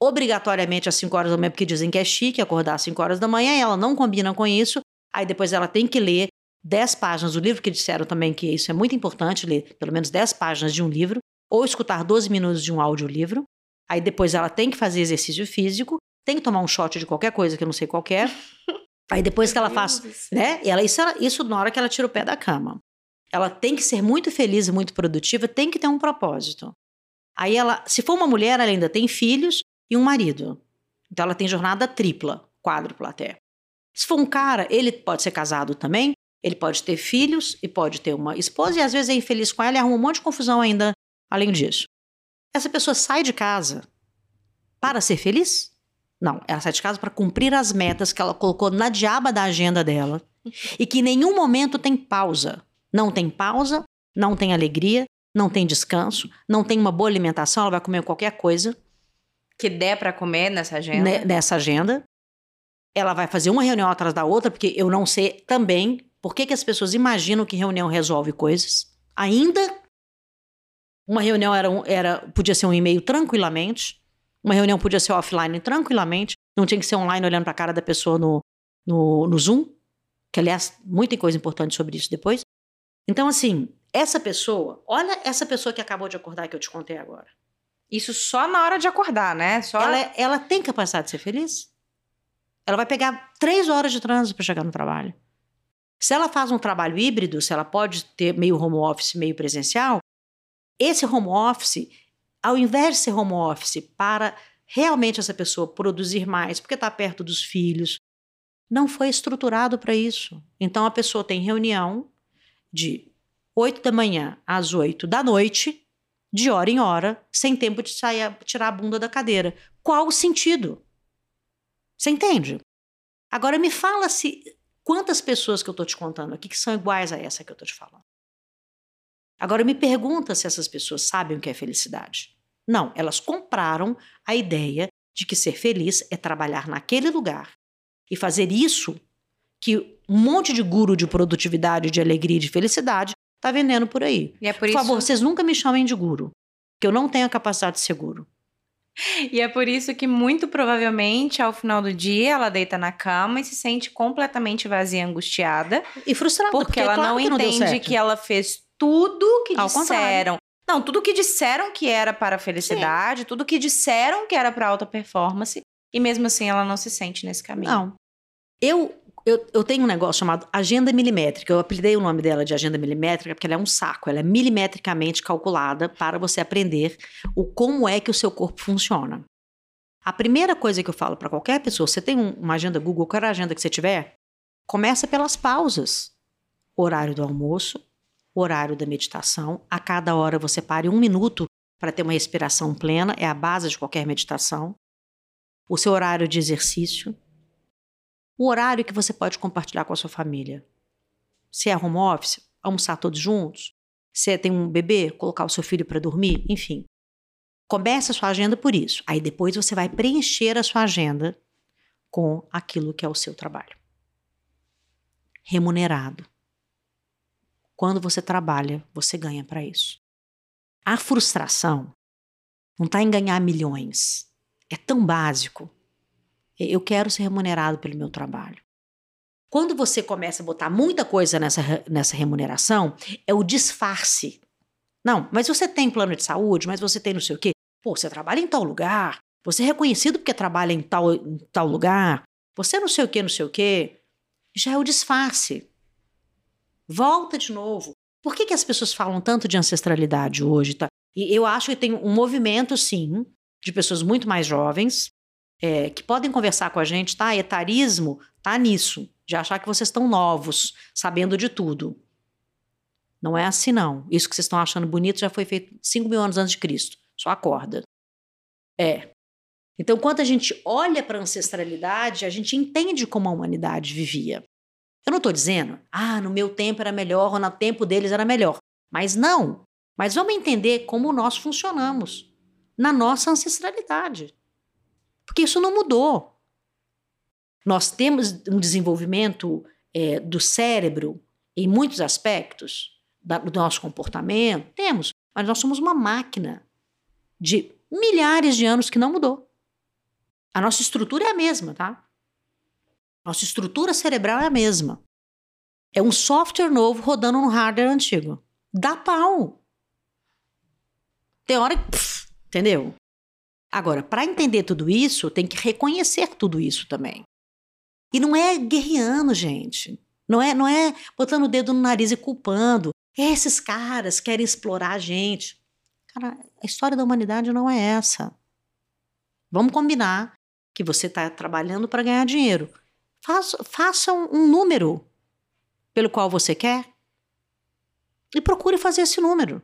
obrigatoriamente às 5 horas da manhã, porque dizem que é chique acordar às 5 horas da manhã, ela não combina com isso. Aí depois ela tem que ler 10 páginas do livro, que disseram também que isso é muito importante, ler pelo menos 10 páginas de um livro, ou escutar 12 minutos de um audiolivro. Aí depois ela tem que fazer exercício físico, tem que tomar um shot de qualquer coisa que eu não sei qual é. Aí depois que ela faz né? Ela, isso, ela- isso na hora que ela tira o pé da cama. Ela tem que ser muito feliz e muito produtiva, tem que ter um propósito. Aí ela, se for uma mulher, ela ainda tem filhos e um marido. Então ela tem jornada tripla, quádrupla até. Se for um cara, ele pode ser casado também, ele pode ter filhos e pode ter uma esposa e às vezes é infeliz com ela e arruma um monte de confusão ainda além disso. Essa pessoa sai de casa para ser feliz? Não, ela sai de casa para cumprir as metas que ela colocou na diaba da agenda dela e que em nenhum momento tem pausa. Não tem pausa, não tem alegria, não tem descanso, não tem uma boa alimentação, ela vai comer qualquer coisa Que der para comer nessa agenda. ne- nessa agenda. Ela vai fazer uma reunião atrás da outra, porque eu não sei também por que, que as pessoas imaginam que reunião resolve coisas. Ainda, uma reunião era, era podia ser um e-mail tranquilamente, uma reunião podia ser offline tranquilamente, não tinha que ser online olhando para a cara da pessoa no, no, no Zoom, que aliás, muita coisa importante sobre isso depois. Então, assim, essa pessoa, olha essa pessoa que acabou de acordar que eu te contei agora. Isso só na hora de acordar, né? Só... Ela, é, ela tem capacidade de ser feliz? Ela vai pegar três horas de trânsito para chegar no trabalho. Se ela faz um trabalho híbrido, se ela pode ter meio home office, meio presencial, esse home office, ao invés de ser home office para realmente essa pessoa produzir mais, porque está perto dos filhos, não foi estruturado para isso. Então a pessoa tem reunião de 8 da manhã às 8 da noite, de hora em hora, sem tempo de sair, tirar a bunda da cadeira. Qual o sentido? Você entende? Agora me fala se quantas pessoas que eu estou te contando aqui que são iguais a essa que eu estou te falando. Agora me pergunta se essas pessoas sabem o que é felicidade. Não, elas compraram a ideia de que ser feliz é trabalhar naquele lugar e fazer isso que um monte de guru de produtividade, de alegria e de felicidade está vendendo por aí. E é por, por isso... favor, vocês nunca me chamem de guru, que eu não tenho a capacidade de ser guru. E é por isso que, muito provavelmente, ao final do dia, ela deita na cama e se sente completamente vazia, angustiada. E frustrada. Porque, porque ela claro não que entende que ela fez tudo que Ao disseram. Não, tudo que disseram que era para a felicidade, tudo que disseram que era para alta performance, e mesmo assim ela não se sente nesse caminho. Não. Eu, eu, eu tenho um negócio chamado agenda milimétrica. Eu apelidei o nome dela de agenda milimétrica porque ela é um saco. Ela é milimetricamente calculada para você aprender o como é que o seu corpo funciona. A primeira coisa que eu falo para qualquer pessoa, você tem um- uma agenda Google, qualquer agenda que você tiver, começa pelas pausas. Horário do almoço, horário da meditação. A cada hora você pare um minuto para ter uma respiração plena, é a base de qualquer meditação. O seu horário de exercício, o horário que você pode compartilhar com a sua família. Se é home office, almoçar todos juntos. Se tem um bebê, colocar o seu filho para dormir, enfim. Comece a sua agenda por isso. Aí depois você vai preencher a sua agenda com aquilo que é o seu trabalho. Remunerado. Quando você trabalha, você ganha para isso. A frustração não está em ganhar milhões. É tão básico. Eu quero ser remunerado pelo meu trabalho. Quando você começa a botar muita coisa nessa, nessa remuneração, é o disfarce. Não, mas você tem plano de saúde, mas você tem não sei o quê. Pô, você trabalha em tal lugar. Você é reconhecido porque trabalha em tal, em tal lugar. Você não sei o quê, não sei o quê. Já é o disfarce. Volta de novo. Por que, que as pessoas falam tanto de ancestralidade hoje? Tá? E eu acho que tem um movimento, sim, de pessoas muito mais jovens é, que podem conversar com a gente, tá? Etarismo tá nisso, de achar que vocês estão novos, sabendo de tudo. Não é assim, não. Isso que vocês estão achando bonito já foi feito 5 mil anos antes de Cristo. Só acorda. É. Então, quando a gente olha para a ancestralidade, a gente entende como a humanidade vivia. Eu não estou dizendo, ah, no meu tempo era melhor, ou no tempo deles era melhor. Mas não. Mas vamos entender como nós funcionamos na nossa ancestralidade. Porque isso não mudou. Nós temos um desenvolvimento é, do cérebro em muitos aspectos da- do nosso comportamento, temos, mas nós somos uma máquina de milhares de anos que não mudou. A nossa estrutura é a mesma, tá? Nossa estrutura cerebral é a mesma. É um software novo rodando no hardware antigo. Dá pau. Tem hora que. pff, entendeu? Agora, para entender tudo isso, tem que reconhecer tudo isso também. E não é guerreando, gente. Não é, não é botando o dedo no nariz e culpando. Esses caras querem explorar a gente. Cara, a história da humanidade não é essa. Vamos combinar que você está trabalhando para ganhar dinheiro. Faça, faça um, um número pelo qual você quer e procure fazer esse número.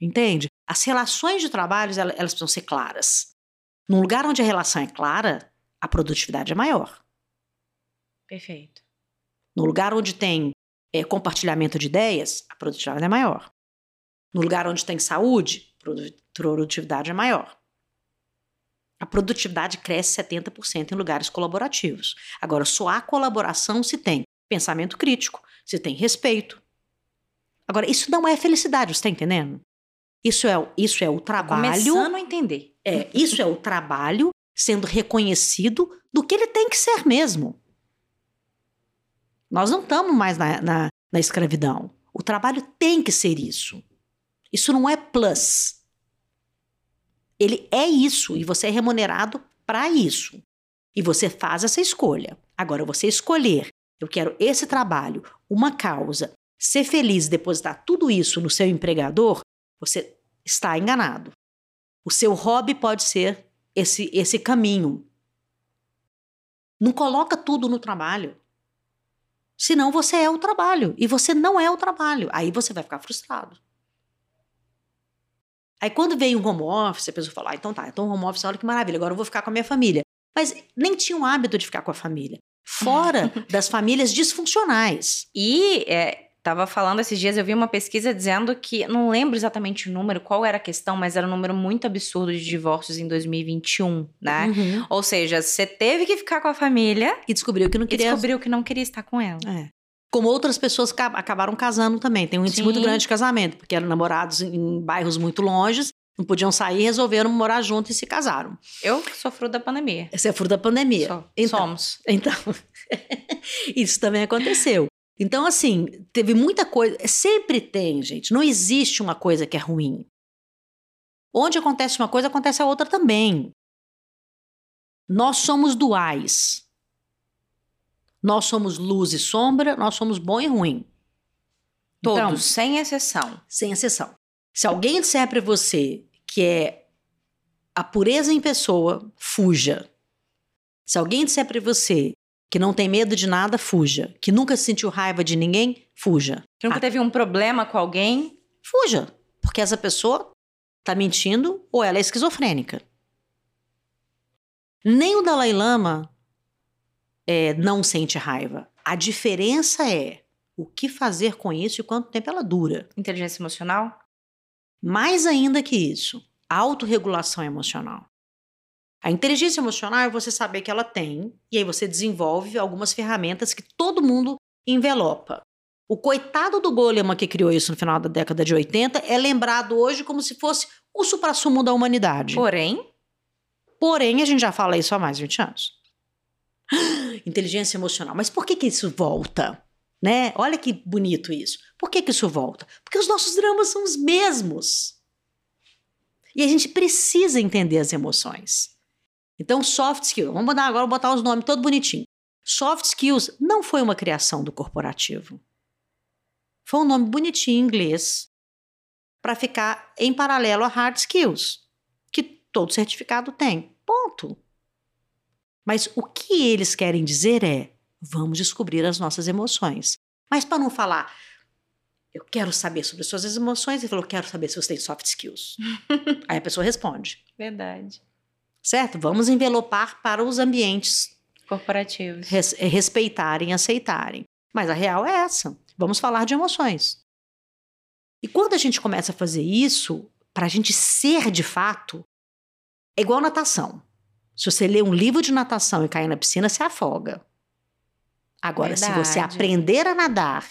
Entende? As relações de trabalho, elas, elas precisam ser claras. Num lugar onde a relação é clara, a produtividade é maior. Perfeito. No lugar onde tem é, compartilhamento de ideias, a produtividade é maior. No lugar onde tem saúde, produ- produtividade é maior. A produtividade cresce 70% em lugares colaborativos. Agora, só há colaboração se tem pensamento crítico, se tem respeito. Agora, isso não é felicidade, você está entendendo? Isso é, o- isso é o trabalho. Começando a entender. É, isso é o trabalho sendo reconhecido do que ele tem que ser mesmo. Nós não estamos mais na, na, na escravidão. O trabalho tem que ser isso. Isso não é plus. Ele é isso e você é remunerado para isso. E você faz essa escolha. Agora, você escolher, eu quero esse trabalho, uma causa, ser feliz, depositar tudo isso no seu empregador, você está enganado. O seu hobby pode ser esse, esse caminho. Não coloca tudo no trabalho. Senão você é o trabalho e você não é o trabalho. Aí você vai ficar frustrado. Aí quando veio o home office, a pessoa fala: ah, então tá, então home office, olha que maravilha, agora eu vou ficar com a minha família. Mas nem tinha o hábito de ficar com a família. Fora das famílias disfuncionais. E é, Tava falando esses dias, eu vi uma pesquisa dizendo que, não lembro exatamente o número, qual era a questão, mas era um número muito absurdo de divórcios em 2021, né? Uhum. Ou seja, você teve que ficar com a família. E descobriu que não queria. E descobriu que não queria estar com ela. É. Como outras pessoas acabaram casando também. Tem um índice Sim. muito grande de casamento, porque eram namorados em bairros muito longes, não podiam sair, resolveram morar juntos e se casaram. Eu sou fruto da pandemia. Você é fruto da pandemia. Sou. Então, Somos. Então, isso também aconteceu. Então, assim, teve muita coisa. Sempre tem, gente. Não existe uma coisa que é ruim. Onde acontece uma coisa, acontece a outra também. Nós somos duais. Nós somos luz e sombra, nós somos bom e ruim. Todos, então, sem exceção. Sem exceção. Se alguém disser para você que é a pureza em pessoa, fuja. Se alguém disser para você que não tem medo de nada, fuja. Que nunca sentiu raiva de ninguém, fuja. Que nunca ah. teve um problema com alguém, fuja. Porque essa pessoa está mentindo ou ela é esquizofrênica. Nem o Dalai Lama é, não sente raiva. A diferença é o que fazer com isso e quanto tempo ela dura. Inteligência emocional? Mais ainda que isso, autorregulação emocional. A inteligência emocional é você saber que ela tem, e aí você desenvolve algumas ferramentas que todo mundo envelopa. O coitado do Goleman que criou isso no final da década de 80 é lembrado hoje como se fosse o suprassumo da humanidade. Porém? Porém, a gente já fala isso há mais de 20 anos. Inteligência emocional. Mas por que, que isso volta? Né? Olha que bonito isso. Por que, que isso volta? Porque os nossos dramas são os mesmos. E a gente precisa entender as emoções. Então, soft skills, vamos mudar agora, botar os nomes todo bonitinho. Soft skills não foi uma criação do corporativo. Foi um nome bonitinho em inglês para ficar em paralelo a hard skills, que todo certificado tem. Ponto. Mas o que eles querem dizer é: vamos descobrir as nossas emoções. Mas para não falar, eu quero saber sobre as suas emoções, ele falou: quero saber se você tem soft skills. Aí a pessoa responde. Verdade certo? Vamos envelopar para os ambientes corporativos res, respeitarem, aceitarem. Mas a real é essa. Vamos falar de emoções. E quando a gente começa a fazer isso, para a gente ser de fato, é igual natação. Se você lê um livro de natação e cair na piscina, você afoga. Agora, Verdade. se você aprender a nadar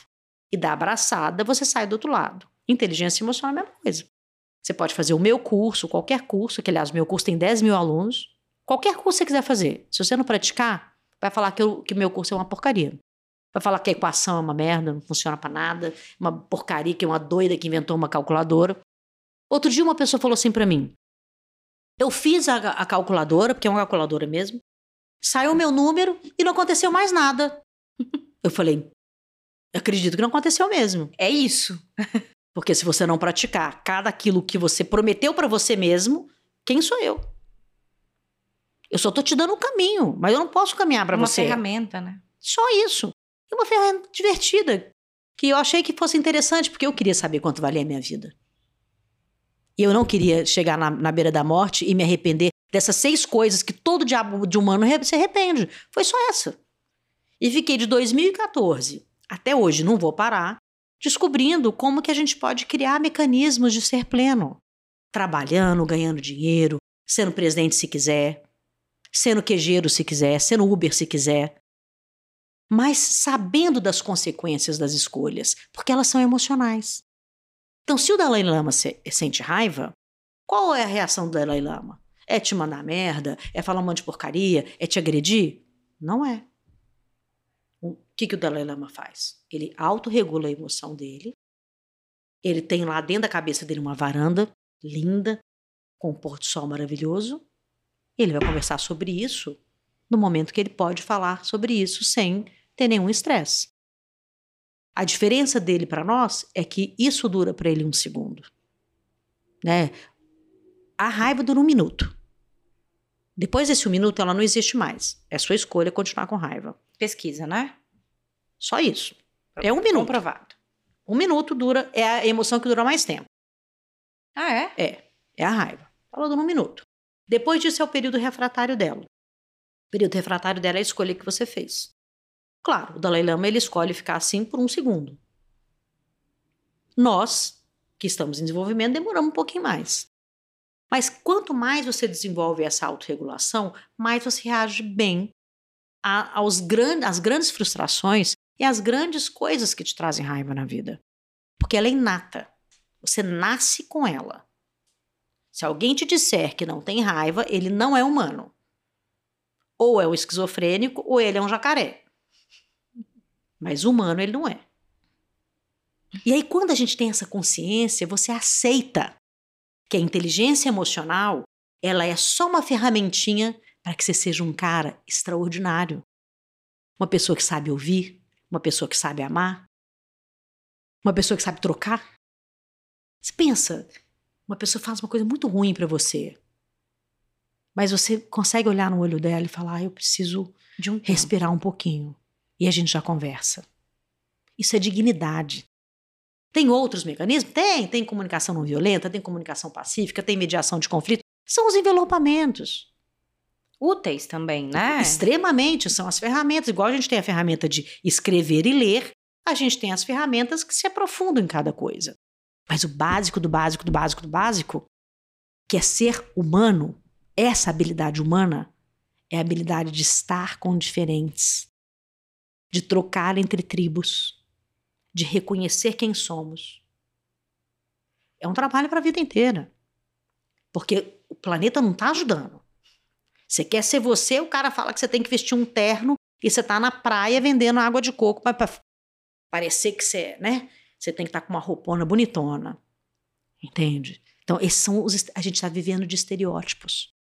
e dar abraçada, você sai do outro lado. Inteligência emocional é a mesma coisa. Você pode fazer o meu curso, qualquer curso, que aliás, o meu curso tem 10 mil alunos. Qualquer curso que você quiser fazer. Se você não praticar, vai falar que o meu curso é uma porcaria. Vai falar que a equação é uma merda, não funciona para nada, uma porcaria, que é uma doida que inventou uma calculadora. Outro dia uma pessoa falou assim para mim: Eu fiz a, a calculadora, porque é uma calculadora mesmo, saiu o meu número e não aconteceu mais nada. Eu falei: Acredito que não aconteceu mesmo. É isso. Porque se você não praticar cada aquilo que você prometeu para você mesmo, quem sou eu? Eu só tô te dando um caminho, mas eu não posso caminhar para você. Uma ferramenta, né? Só isso. E uma ferramenta divertida, que eu achei que fosse interessante, porque eu queria saber quanto valia a minha vida. E eu não queria chegar na, na beira da morte e me arrepender dessas seis coisas que todo diabo de humano se arrepende. Foi só essa. E fiquei de 2014 até hoje, não vou parar, descobrindo como que a gente pode criar mecanismos de ser pleno, trabalhando, ganhando dinheiro, sendo presidente se quiser, sendo quejeiro se quiser, sendo Uber se quiser, mas sabendo das consequências das escolhas, porque elas são emocionais. Então, se o Dalai Lama se, sente raiva, qual é a reação do Dalai Lama? É te mandar merda? É falar um monte de porcaria? É te agredir? Não é que, que o Dalai Lama faz? Ele autorregula a emoção dele Ele tem lá dentro da cabeça dele uma varanda linda, com um pôr do sol maravilhoso. Ele vai conversar sobre isso no momento que ele pode falar sobre isso sem ter nenhum estresse. A diferença dele para nós é que isso dura para ele um segundo. Né? A raiva dura um minuto. Depois desse um minuto, ela não existe mais. É sua escolha continuar com raiva. Pesquisa, né? Só isso. É um minuto. Comprovado. Um minuto dura, é a emoção que dura mais tempo. Ah, é? É, é a raiva. Ela dura um minuto. Depois disso é o período refratário dela. O período refratário dela é a escolha que você fez. Claro, o Dalai Lama ele escolhe ficar assim por um segundo. Nós, que estamos em desenvolvimento, demoramos um pouquinho mais. Mas quanto mais você desenvolve essa autorregulação, mais você reage bem às grandes frustrações e às grandes coisas que te trazem raiva na vida. Porque ela é inata. Você nasce com ela. Se alguém te disser que não tem raiva, ele não é humano. Ou é um esquizofrênico, ou ele é um jacaré. Mas humano ele não é. E aí, quando a gente tem essa consciência, você aceita que a inteligência emocional ela é só uma ferramentinha para que você seja um cara extraordinário. Uma pessoa que sabe ouvir, uma pessoa que sabe amar, uma pessoa que sabe trocar. Você pensa, uma pessoa faz uma coisa muito ruim para você, mas você consegue olhar no olho dela e falar: ah, eu preciso de um respirar um pouquinho. E a gente já conversa. Isso é dignidade. Tem outros mecanismos? Tem. Tem comunicação não violenta, tem comunicação pacífica, tem mediação de conflito. São os envelopamentos. Úteis também, né? Extremamente, são as ferramentas. Igual a gente tem a ferramenta de escrever e ler, a gente tem as ferramentas que se aprofundam em cada coisa. Mas o básico do básico do básico do básico, que é ser humano, essa habilidade humana, é a habilidade de estar com diferentes, de trocar entre tribos, de reconhecer quem somos. É um trabalho para a vida inteira. Porque o planeta não está ajudando. Você quer ser você, o cara fala que você tem que vestir um terno e você está na praia vendendo água de coco para parecer que você, né? Você tem que estar tá com uma roupona bonitona. Entende? Então, esses são os. A gente está vivendo de estereótipos.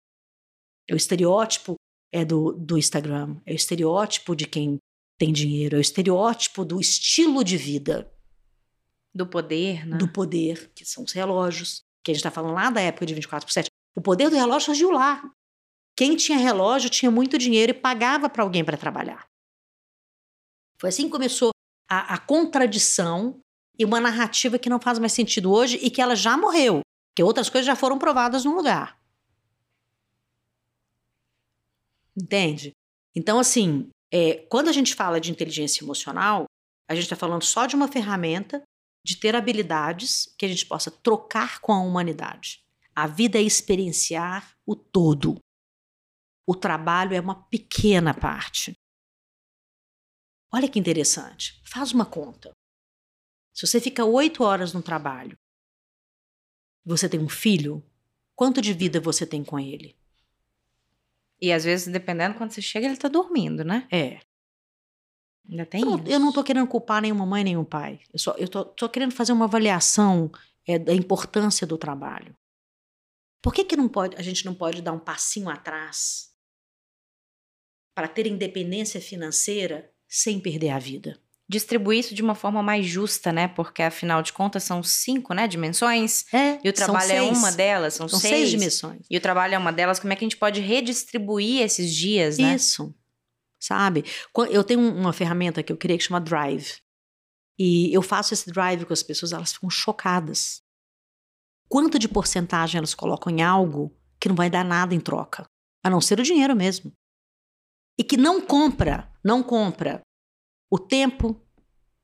O estereótipo é do, do Instagram, é o estereótipo de quem tem dinheiro, é o estereótipo do estilo de vida. Do poder, né? Do poder, que são os relógios, que a gente está falando lá da época de 24 por 7. O poder do relógio surgiu lá. Quem tinha relógio tinha muito dinheiro e pagava para alguém para trabalhar. Foi assim que começou a, a, contradição e uma narrativa que não faz mais sentido hoje e que ela já morreu, que outras coisas já foram provadas no lugar. Entende? Então, assim, é, quando a gente fala de inteligência emocional, a gente está falando só de uma ferramenta de ter habilidades que a gente possa trocar com a humanidade. A vida é experienciar o todo. O trabalho é uma pequena parte. Olha que interessante. Faz uma conta. Se você fica oito horas no trabalho, você tem um filho, quanto de vida você tem com ele? E às vezes, dependendo quando você chega, ele tá dormindo, né? É. Ainda tem eu, isso. eu não tô querendo culpar nenhuma mãe, nenhum pai. Eu só eu tô, tô querendo fazer uma avaliação é, da importância do trabalho. Por que, que não pode, a gente não pode dar um passinho atrás para ter independência financeira sem perder a vida? distribuir isso de uma forma mais justa, né? Porque afinal de contas são cinco, né, dimensões. É, e o trabalho é uma delas, são, são seis. seis dimensões. E o trabalho é uma delas. Como é que a gente pode redistribuir esses dias, né? Isso. Sabe? Eu tenho uma ferramenta que eu criei que chama Drive. E eu faço esse drive com as pessoas, elas ficam chocadas. Quanto de porcentagem elas colocam em algo que não vai dar nada em troca, a não ser o dinheiro mesmo. E que não compra, não compra o tempo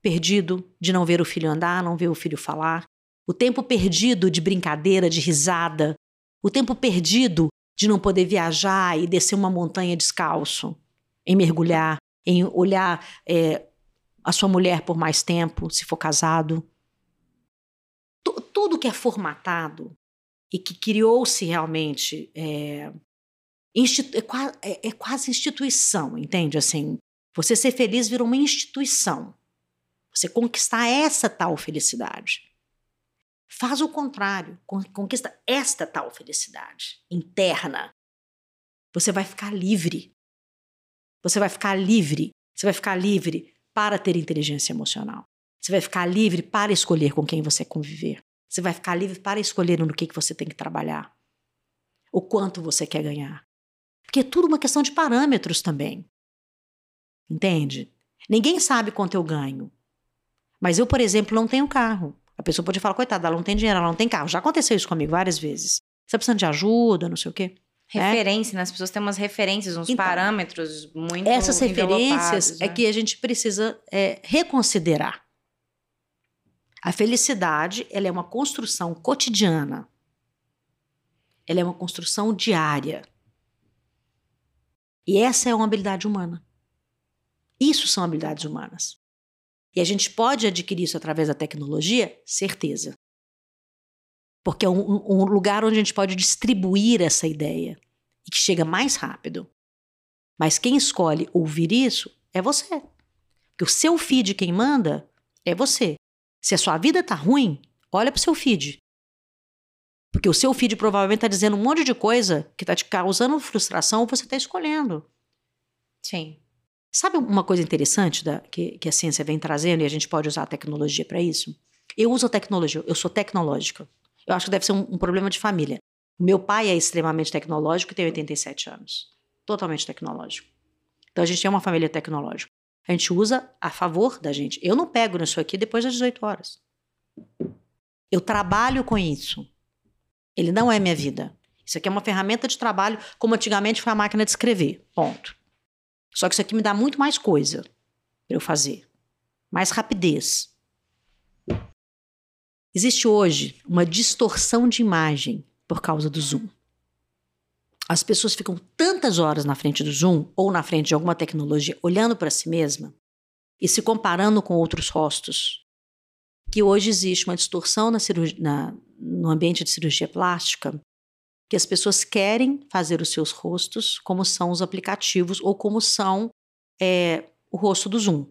perdido de não ver o filho andar, não ver o filho falar, o tempo perdido de brincadeira, de risada, o tempo perdido de não poder viajar e descer uma montanha descalço, em mergulhar, em olhar é, a sua mulher por mais tempo, se for casado. T tudo que é formatado e que criou-se realmente é, é, é, é, quase instituição, entende? Assim, você ser feliz virou uma instituição. Você conquistar essa tal felicidade. Faz o contrário, conquista esta tal felicidade interna. Você vai ficar livre. Você vai ficar livre. Você vai ficar livre para ter inteligência emocional. Você vai ficar livre para escolher com quem você conviver. Você vai ficar livre para escolher no que, que você tem que trabalhar. O quanto você quer ganhar. Porque é tudo uma questão de parâmetros também. Entende? Ninguém sabe quanto eu ganho. Mas eu, por exemplo, não tenho carro. A pessoa pode falar, coitada, ela não tem dinheiro, ela não tem carro. Já aconteceu isso comigo várias vezes. Você tá precisando de ajuda, não sei o quê. Né? Referência, né? As pessoas têm umas referências, uns então, parâmetros muito Essas referências é né? é que a gente precisa é, reconsiderar. A felicidade, ela é uma construção cotidiana. Ela é uma construção diária. E essa é uma habilidade humana. Isso são habilidades humanas. E a gente pode adquirir isso através da tecnologia? Certeza. Porque é um, um lugar onde a gente pode distribuir essa ideia e que chega mais rápido. Mas quem escolhe ouvir isso é você. Porque o seu feed, quem manda, é você. Se a sua vida está ruim, olha para o seu feed. Porque o seu feed provavelmente está dizendo um monte de coisa que está te causando frustração ou você está escolhendo. Sim. Sabe uma coisa interessante da, que, que a ciência vem trazendo e a gente pode usar a tecnologia para isso? Eu uso a tecnologia, eu sou tecnológica. Eu acho que deve ser um, um problema de família. O meu pai é extremamente tecnológico e tem 87 anos. Totalmente tecnológico. Então a gente é uma família tecnológica. A gente usa a favor da gente. Eu não pego nisso aqui depois das 18 horas. Eu trabalho com isso. Ele não é minha vida. Isso aqui é uma ferramenta de trabalho, como antigamente foi a máquina de escrever. Ponto. Só que isso aqui me dá muito mais coisa para eu fazer. Mais rapidez. Existe hoje uma distorção de imagem por causa do Zoom. As pessoas ficam tantas horas na frente do Zoom ou na frente de alguma tecnologia olhando para si mesma e se comparando com outros rostos, que hoje existe uma distorção na na, no ambiente de cirurgia plástica que as pessoas querem fazer os seus rostos como são os aplicativos ou como são é, o rosto do Zoom.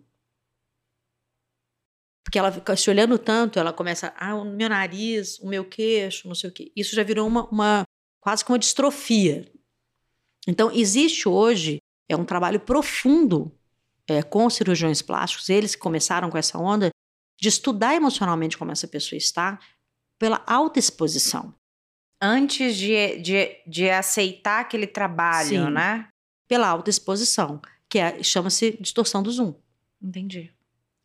Porque ela fica se olhando tanto, ela começa, ah, o meu nariz, o meu queixo, não sei o quê. Isso já virou uma, uma quase que uma distrofia. Então, existe hoje é um trabalho profundo é, com cirurgiões plásticos, eles que começaram com essa onda, de estudar emocionalmente como essa pessoa está, pela alta exposição antes de, de, de aceitar aquele trabalho, Sim, né? Pela autoexposição, que é, chama-se distorção do Zoom. Entendi.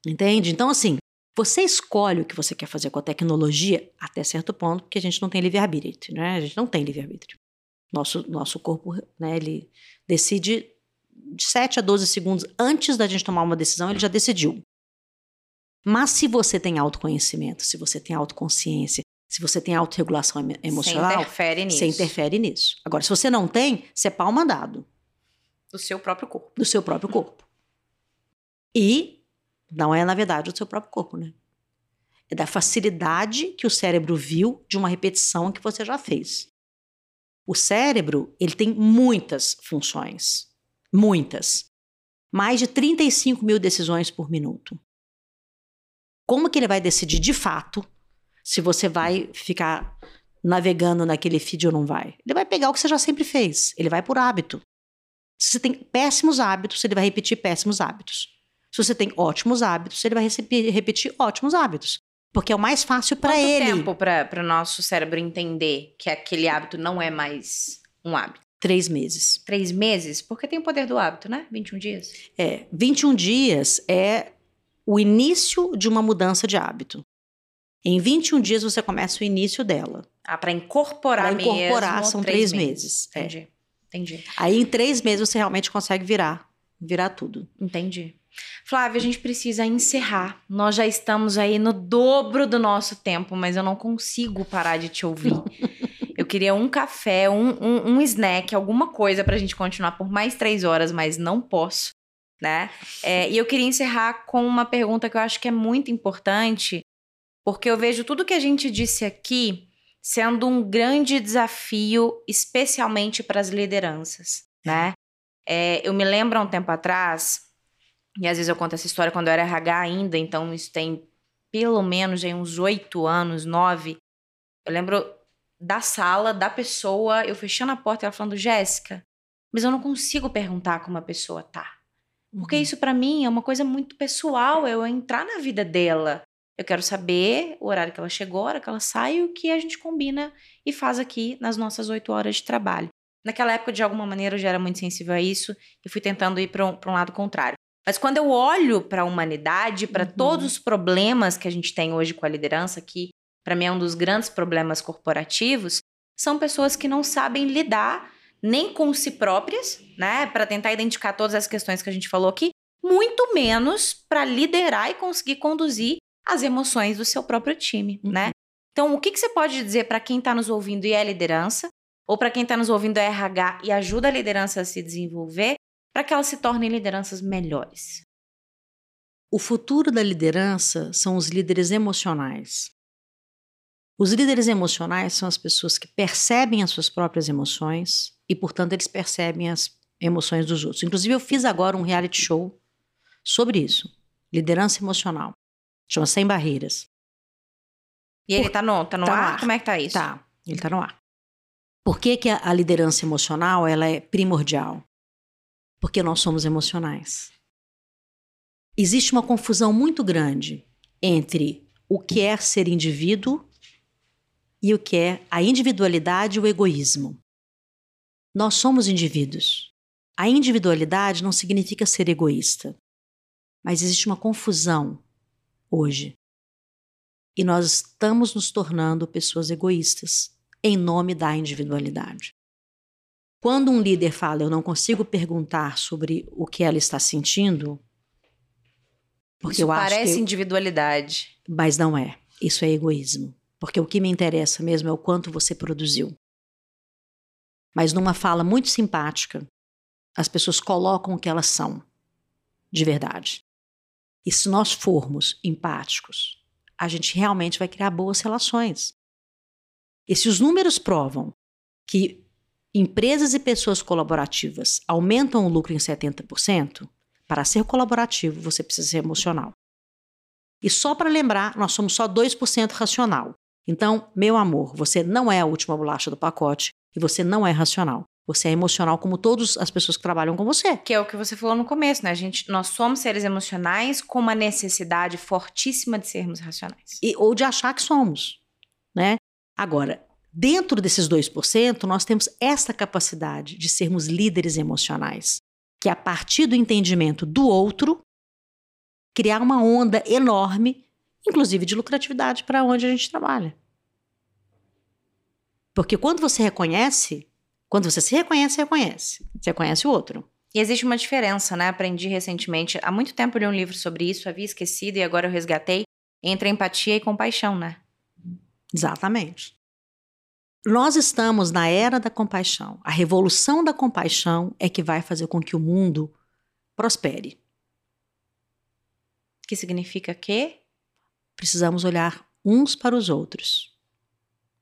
Entende? Então, assim, você escolhe o que você quer fazer com a tecnologia até certo ponto, porque a gente não tem livre-arbítrio, né? A gente não tem livre-arbítrio. Nosso, nosso corpo, né, ele decide de 7 a 12 segundos antes da gente tomar uma decisão, ele já decidiu. Mas se você tem autoconhecimento, se você tem autoconsciência, se você tem autorregulação emocional, você interfere nisso. Você interfere nisso. Agora, se você não tem, você é pau mandado. Do seu próprio corpo. Do seu próprio corpo. E não é, na verdade, do seu próprio corpo, né? É da facilidade que o cérebro viu de uma repetição que você já fez. O cérebro, ele tem muitas funções. Muitas. Mais de 35 mil decisões por minuto. Como que ele vai decidir de fato se você vai ficar navegando naquele feed ou não vai. Ele vai pegar o que você já sempre fez. Ele vai por hábito. Se você tem péssimos hábitos, ele vai repetir péssimos hábitos. Se você tem ótimos hábitos, ele vai repetir ótimos hábitos. Porque é o mais fácil para ele. Quanto tempo para o nosso cérebro entender que aquele hábito não é mais um hábito? Três meses. Três meses? Porque tem o poder do hábito, né? 21 dias. É. 21 dias é o início de uma mudança de hábito. Em 21 dias você começa o início dela. Ah, para incorporar Para incorporar mesmo, são três, três meses. meses. É. Entendi. É. Entendi. Aí em três meses você realmente consegue virar, virar tudo. Entendi. Flávia, a gente precisa encerrar. Nós já estamos aí no dobro do nosso tempo, mas eu não consigo parar de te ouvir. eu queria um café, um, um, um snack, alguma coisa para a gente continuar por mais três horas, mas não posso, né? É, e eu queria encerrar com uma pergunta que eu acho que é muito importante porque eu vejo tudo que a gente disse aqui sendo um grande desafio, especialmente para as lideranças, né? É, eu me lembro há um tempo atrás, e às vezes eu conto essa história quando eu era RH ainda, então isso tem pelo menos aí uns oito anos, nove. Eu lembro da sala, da pessoa, eu fechando a porta e ela falando, Jéssica, mas eu não consigo perguntar como a pessoa tá. Porque Uhum. isso pra mim é uma coisa muito pessoal, eu entrar na vida dela. Eu quero saber o horário que ela chegou, a hora que ela sai o que a gente combina e faz aqui nas nossas oito horas de trabalho. Naquela época, de alguma maneira, eu já era muito sensível a isso e fui tentando ir para um, um lado contrário. Mas quando eu olho para a humanidade, para Uhum. todos os problemas que a gente tem hoje com a liderança, que para mim é um dos grandes problemas corporativos, são pessoas que não sabem lidar nem com si próprias, né, para tentar identificar todas as questões que a gente falou aqui, muito menos para liderar e conseguir conduzir as emoções do seu próprio time, Uhum. né? Então, o que, que você pode dizer para quem está nos ouvindo e é liderança, ou para quem está nos ouvindo é RH e ajuda a liderança a se desenvolver, para que elas se tornem lideranças melhores? O futuro da liderança são os líderes emocionais. Os líderes emocionais são as pessoas que percebem as suas próprias emoções e, portanto, eles percebem as emoções dos outros. Inclusive, eu fiz agora um reality show sobre isso: liderança emocional. Chama Sem Barreiras. E ele tá no, tá no Tá ar? ar. Como é que tá isso? Tá, ele está no ar. Por que, que a, a liderança emocional ela é primordial? Porque nós somos emocionais. Existe uma confusão muito grande entre o que é ser indivíduo e o que é a individualidade e o egoísmo. Nós somos indivíduos. A individualidade não significa ser egoísta. Mas existe uma confusão hoje. E nós estamos nos tornando pessoas egoístas em nome da individualidade. Quando um líder fala, eu não consigo perguntar sobre o que ela está sentindo, porque Isso eu acho parece individualidade. mas não é. Isso é egoísmo. Porque o que me interessa mesmo é o quanto você produziu. Mas numa fala muito simpática, as pessoas colocam o que elas são, de verdade. E se nós formos empáticos, a gente realmente vai criar boas relações. E se os números provam que empresas e pessoas colaborativas aumentam o lucro em 70%, para ser colaborativo você precisa ser emocional. E só para lembrar, nós somos só 2% racional. Então, meu amor, você não é a última bolacha do pacote e você não é racional. Você é emocional como todas as pessoas que trabalham com você. Que é o que você falou no começo, né? A gente, nós somos seres emocionais com uma necessidade fortíssima de sermos racionais. E, ou de achar que somos, né? Agora, dentro desses 2%, nós temos esta capacidade de sermos líderes emocionais, que é a partir do entendimento do outro, criar uma onda enorme, inclusive de lucratividade para onde a gente trabalha. Porque quando você reconhece, quando você se reconhece, reconhece. Você reconhece o outro. E existe uma diferença, né? Aprendi recentemente. Há muito tempo eu li um livro sobre isso, havia esquecido e agora eu resgatei. Entre empatia e compaixão, né? Exatamente. Nós estamos na era da compaixão. A revolução da compaixão é que vai fazer com que o mundo prospere. Que significa que Precisamos olhar uns para os outros,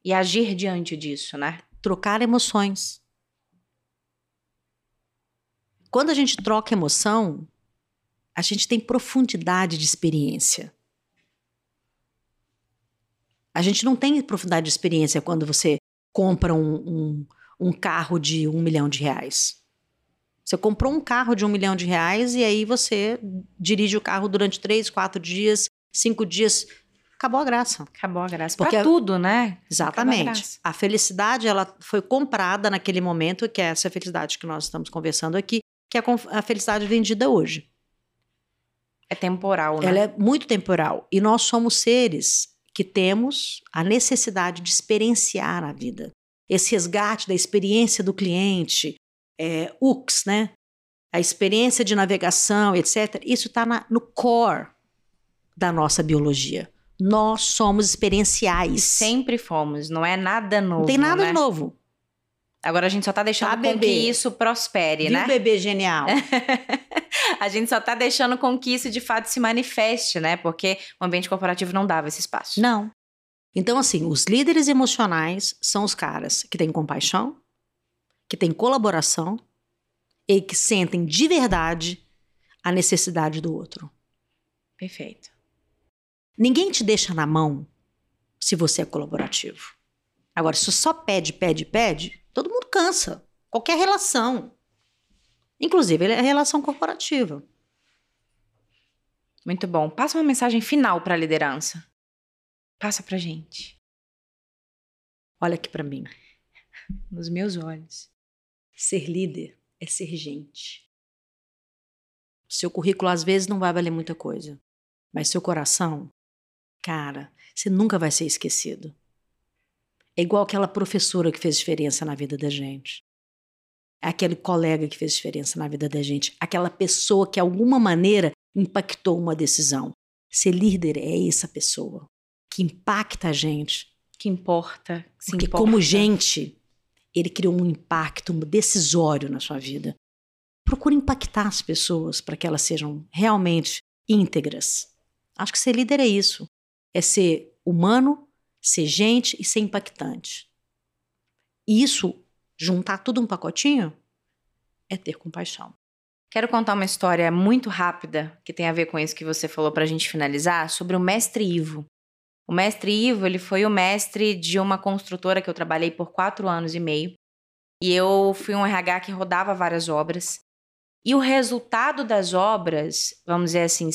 e agir diante disso, né? trocar emoções. Quando a gente troca emoção, a gente tem profundidade de experiência. A gente não tem profundidade de experiência quando você compra um, um, um carro de um milhão de reais. Você comprou um carro de um milhão de reais e aí você dirige o carro durante três, quatro dias, cinco dias. Acabou a graça. Acabou a graça. Porque pra a- tudo, né? A Exatamente. graça. A felicidade ela foi comprada naquele momento, que é essa felicidade que nós estamos conversando aqui, que é a a felicidade vendida hoje. É temporal, né? Ela é muito temporal. E nós somos seres que temos a necessidade de experienciar a vida. Esse resgate da experiência do cliente, é, UX, né? A experiência de navegação, etc. Isso está no core da nossa biologia. Nós somos E experienciais. sempre fomos, não é nada novo. Não tem nada né? novo. Agora a gente só tá deixando Tá, com que isso prospere, Viu, né? bebê genial? a gente só tá deixando com que isso de fato se manifeste, né? Porque o ambiente corporativo não dava esse espaço. Não. Então, assim, os líderes emocionais são os caras que têm compaixão, que têm colaboração e que sentem de verdade a necessidade do outro. Perfeito. Ninguém te deixa na mão se você é colaborativo. Agora, se só pede, pede, pede, todo mundo cansa. Qualquer relação. Inclusive, a relação corporativa. Muito bom. Passa uma mensagem final para a liderança. Passa pra gente. Olha aqui para mim. Nos meus olhos. Ser líder é ser gente. Seu currículo às vezes não vai valer muita coisa, mas seu coração, cara, você nunca vai ser esquecido. É igual aquela professora que fez diferença na vida da gente. É aquele colega que fez diferença na vida da gente. Aquela pessoa que, de alguma maneira, impactou uma decisão. Ser líder é essa pessoa que impacta a gente. Que importa. Que Porque, importa. como gente, ele criou um impacto decisório na sua vida. Procure impactar as pessoas para que elas sejam realmente íntegras. Acho que ser líder é isso. É ser humano, ser gente e ser impactante. E isso, juntar tudo um pacotinho, é ter compaixão. Quero contar uma história muito rápida que tem a ver com isso que você falou para a gente finalizar, sobre o mestre Ivo. O mestre Ivo, ele foi o mestre de uma construtora que eu trabalhei por quatro anos e meio. E eu fui um RH que rodava várias obras. E o resultado das obras, vamos dizer assim,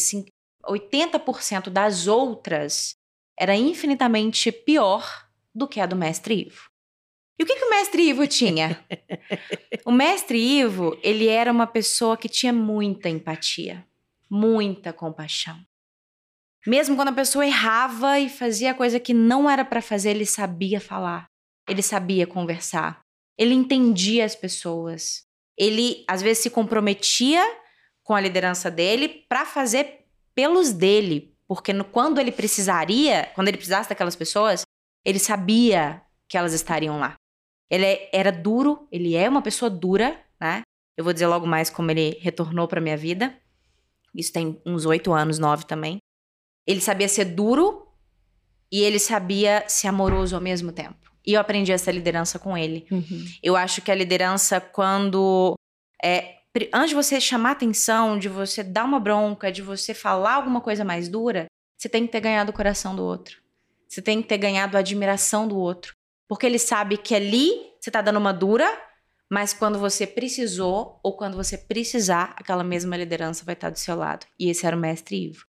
80% das outras era infinitamente pior do que a do mestre Ivo. E o que, que o mestre Ivo tinha? o mestre Ivo, ele era uma pessoa que tinha muita empatia, muita compaixão. Mesmo quando a pessoa errava e fazia coisa que não era para fazer, ele sabia falar, ele sabia conversar, ele entendia as pessoas. Ele às vezes se comprometia com a liderança dele para fazer pelos dele, porque no, quando ele precisaria, quando ele precisasse daquelas pessoas, ele sabia que elas estariam lá. Ele é, era duro, ele é uma pessoa dura, né? Eu vou dizer logo mais como ele retornou para minha vida. Isso tem uns oito anos, nove também. Ele sabia ser duro e ele sabia ser amoroso ao mesmo tempo. E eu aprendi essa liderança com ele. Uhum. Eu acho que a liderança, quando. É, antes de você chamar atenção, de você dar uma bronca, de você falar alguma coisa mais dura, você tem que ter ganhado o coração do outro. Você tem que ter ganhado a admiração do outro. Porque ele sabe que ali você tá dando uma dura, mas quando você precisou ou quando você precisar, aquela mesma liderança vai estar do seu lado. E esse era o mestre Ivo.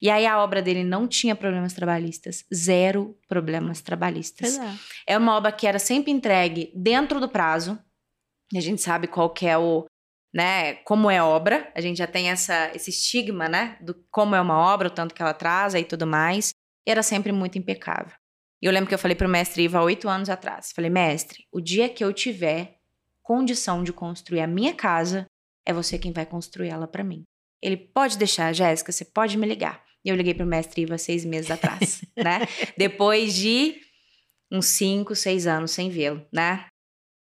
E aí a obra dele não tinha problemas trabalhistas, zero problemas trabalhistas. É. é uma obra que era sempre entregue dentro do prazo. A gente sabe qual que é o, né, como é obra. A gente já tem essa, esse estigma, né, do como é uma obra, o tanto que ela traz e tudo mais. E era sempre muito impecável. E eu lembro que eu falei pro mestre Iva oito anos atrás. Falei, mestre, o dia que eu tiver condição de construir a minha casa, é você quem vai construir ela para mim. Ele pode deixar, Jéssica, você pode me ligar. E eu liguei pro mestre Iva seis meses atrás, né? Depois de uns cinco, seis anos sem vê-lo, né?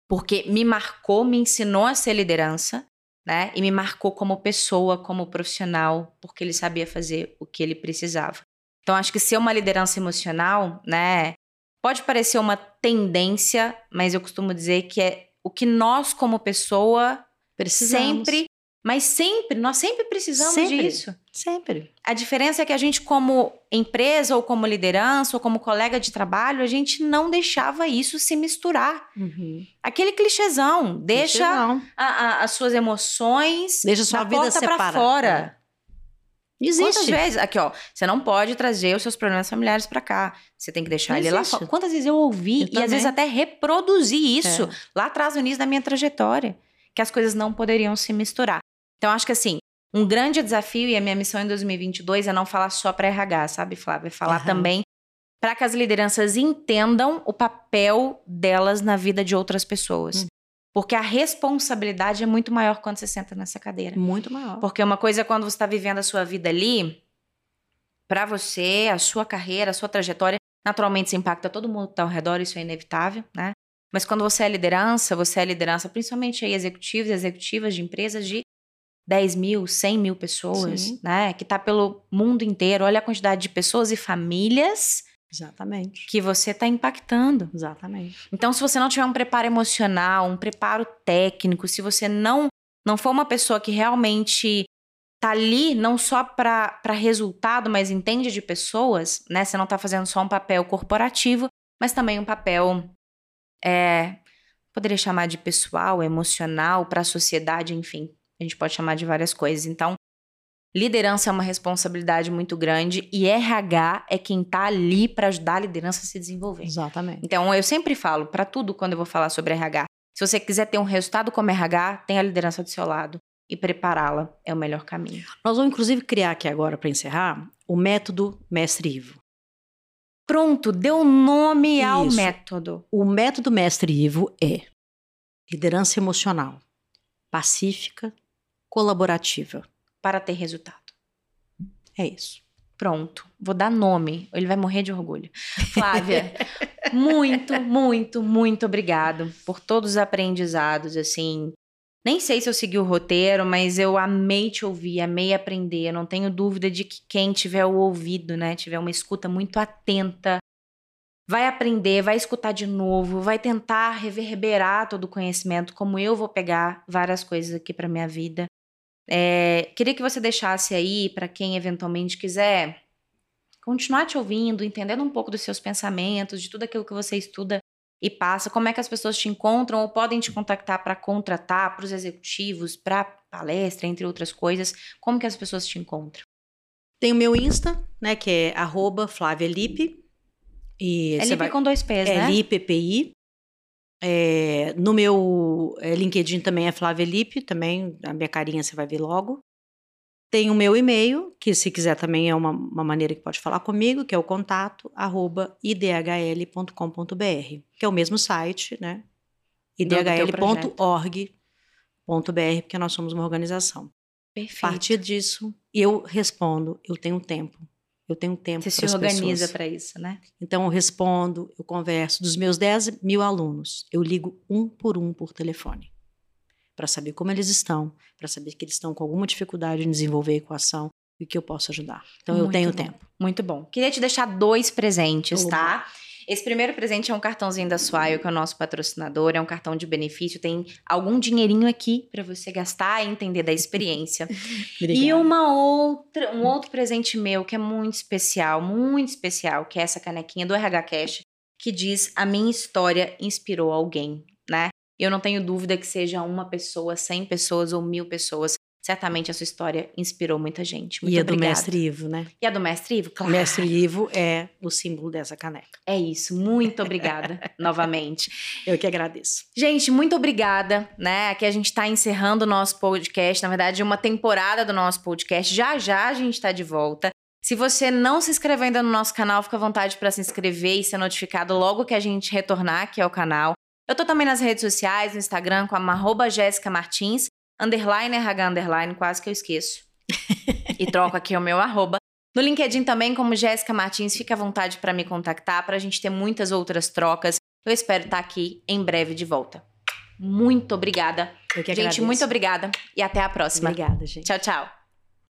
Porque me marcou, me ensinou a ser liderança, né? E me marcou como pessoa, como profissional, porque ele sabia fazer o que ele precisava. Então, acho que ser uma liderança emocional, né? Pode parecer uma tendência, mas eu costumo dizer que é o que nós, como pessoa, Precisamos. sempre mas sempre, nós sempre precisamos sempre, disso. Sempre. A diferença é que a gente, como empresa, ou como liderança, ou como colega de trabalho, a gente não deixava isso se misturar. Uhum. Aquele clichêzão. Deixa a, a, as suas emoções. Deixa a sua vida separada. fora. É. Existe. Quantas vezes? Aqui, ó. Você não pode trazer os seus problemas familiares para cá. Você tem que deixar ele lá fora. Quantas vezes eu ouvi eu e também. às vezes até reproduzi isso é. lá atrás, no início da minha trajetória. Que as coisas não poderiam se misturar. Então, acho que assim, um grande desafio e a minha missão em 2022 é não falar só para RH, sabe, Flávia? É falar uhum. também para que as lideranças entendam o papel delas na vida de outras pessoas. Uhum. Porque a responsabilidade é muito maior quando você senta nessa cadeira. Muito maior. Porque uma coisa é quando você está vivendo a sua vida ali, para você, a sua carreira, a sua trajetória, naturalmente isso impacta todo mundo que está ao redor, isso é inevitável, né? Mas quando você é liderança, você é liderança, principalmente aí executivos e executivas de empresas de 10 mil, 100 mil pessoas, Sim. né? Que tá pelo mundo inteiro. Olha a quantidade de pessoas e famílias. Exatamente. Que você está impactando. Exatamente. Então, se você não tiver um preparo emocional, um preparo técnico, se você não não for uma pessoa que realmente tá ali não só para resultado, mas entende de pessoas, né? Você não tá fazendo só um papel corporativo, mas também um papel é, poderia chamar de pessoal, emocional, para a sociedade, enfim. A gente pode chamar de várias coisas. Então, liderança é uma responsabilidade muito grande e RH é quem está ali para ajudar a liderança a se desenvolver. Exatamente. Então, eu sempre falo, para tudo quando eu vou falar sobre RH, se você quiser ter um resultado como RH, tenha a liderança do seu lado e prepará-la é o melhor caminho. Nós vamos, inclusive, criar aqui agora, para encerrar, o método Mestre Ivo. Pronto, deu nome ao Isso. método. O método Mestre Ivo é liderança emocional, pacífica, colaborativa. Para ter resultado. É isso. Pronto, vou dar nome. Ele vai morrer de orgulho. Flávia, muito, muito, muito obrigado por todos os aprendizados. Assim, nem sei se eu segui o roteiro, mas eu amei te ouvir, amei aprender. Eu não tenho dúvida de que quem tiver o ouvido, né, tiver uma escuta muito atenta, vai aprender, vai escutar de novo, vai tentar reverberar todo o conhecimento, como eu vou pegar várias coisas aqui para minha vida. É, queria que você deixasse aí para quem eventualmente quiser continuar te ouvindo, entendendo um pouco dos seus pensamentos, de tudo aquilo que você estuda e passa, como é que as pessoas te encontram ou podem te contactar para contratar, para os executivos, para palestra, entre outras coisas. Como que as pessoas te encontram? Tem o meu Insta, né, que é arroba Flávia Lipe. E É Lipe vai- com dois P's, É né? LipePI. É, no meu é, LinkedIn também é Flávia Lipe, também a minha carinha você vai ver logo. Tem o meu e-mail, que se quiser também é uma, uma maneira que pode falar comigo, que é o contato arroba idhl.com.br, que é o mesmo site, né? Idhl.org.br, porque nós somos uma organização. A Perfeito. partir disso, eu respondo, eu tenho tempo. Eu tenho tempo Você se organiza para isso, né? Então, eu respondo, eu converso. Dos meus 10 mil alunos, eu ligo um por um por telefone. Para saber como eles estão, para saber que eles estão com alguma dificuldade em desenvolver a equação e que eu posso ajudar. Então, eu Muito tenho bom. tempo. Muito bom. Queria te deixar dois presentes, Oba. tá? Esse primeiro presente é um cartãozinho da Swile, que é o nosso patrocinador, é um cartão de benefício, tem algum dinheirinho aqui para você gastar e entender da experiência. E uma outra, um outro presente meu que é muito especial, muito especial, que é essa canequinha do RH Cash, que diz: A minha história inspirou alguém, né? Eu não tenho dúvida que seja uma pessoa, cem pessoas ou mil pessoas. Certamente a sua história inspirou muita gente. Muito e a do obrigada. Mestre Ivo, né? E a do Mestre Ivo? Claro. Mestre Ivo é o símbolo dessa caneca. É isso. Muito obrigada novamente. Eu que agradeço. Gente, muito obrigada, né? Aqui a gente está encerrando o nosso podcast, na verdade, uma temporada do nosso podcast. Já já a gente está de volta. Se você não se inscreveu ainda no nosso canal, fica à vontade para se inscrever e ser notificado logo que a gente retornar aqui ao canal. Eu tô também nas redes sociais, no Instagram, com a Jéssica Martins, underline RH underline, quase que eu esqueço. e troco aqui o meu arroba. No LinkedIn também, como Jéssica Martins, fica à vontade para me contactar, para a gente ter muitas outras trocas. Eu espero estar aqui em breve de volta. Muito obrigada. Eu que gente, agradeço. muito obrigada e até a próxima. Obrigada, gente. Tchau, tchau.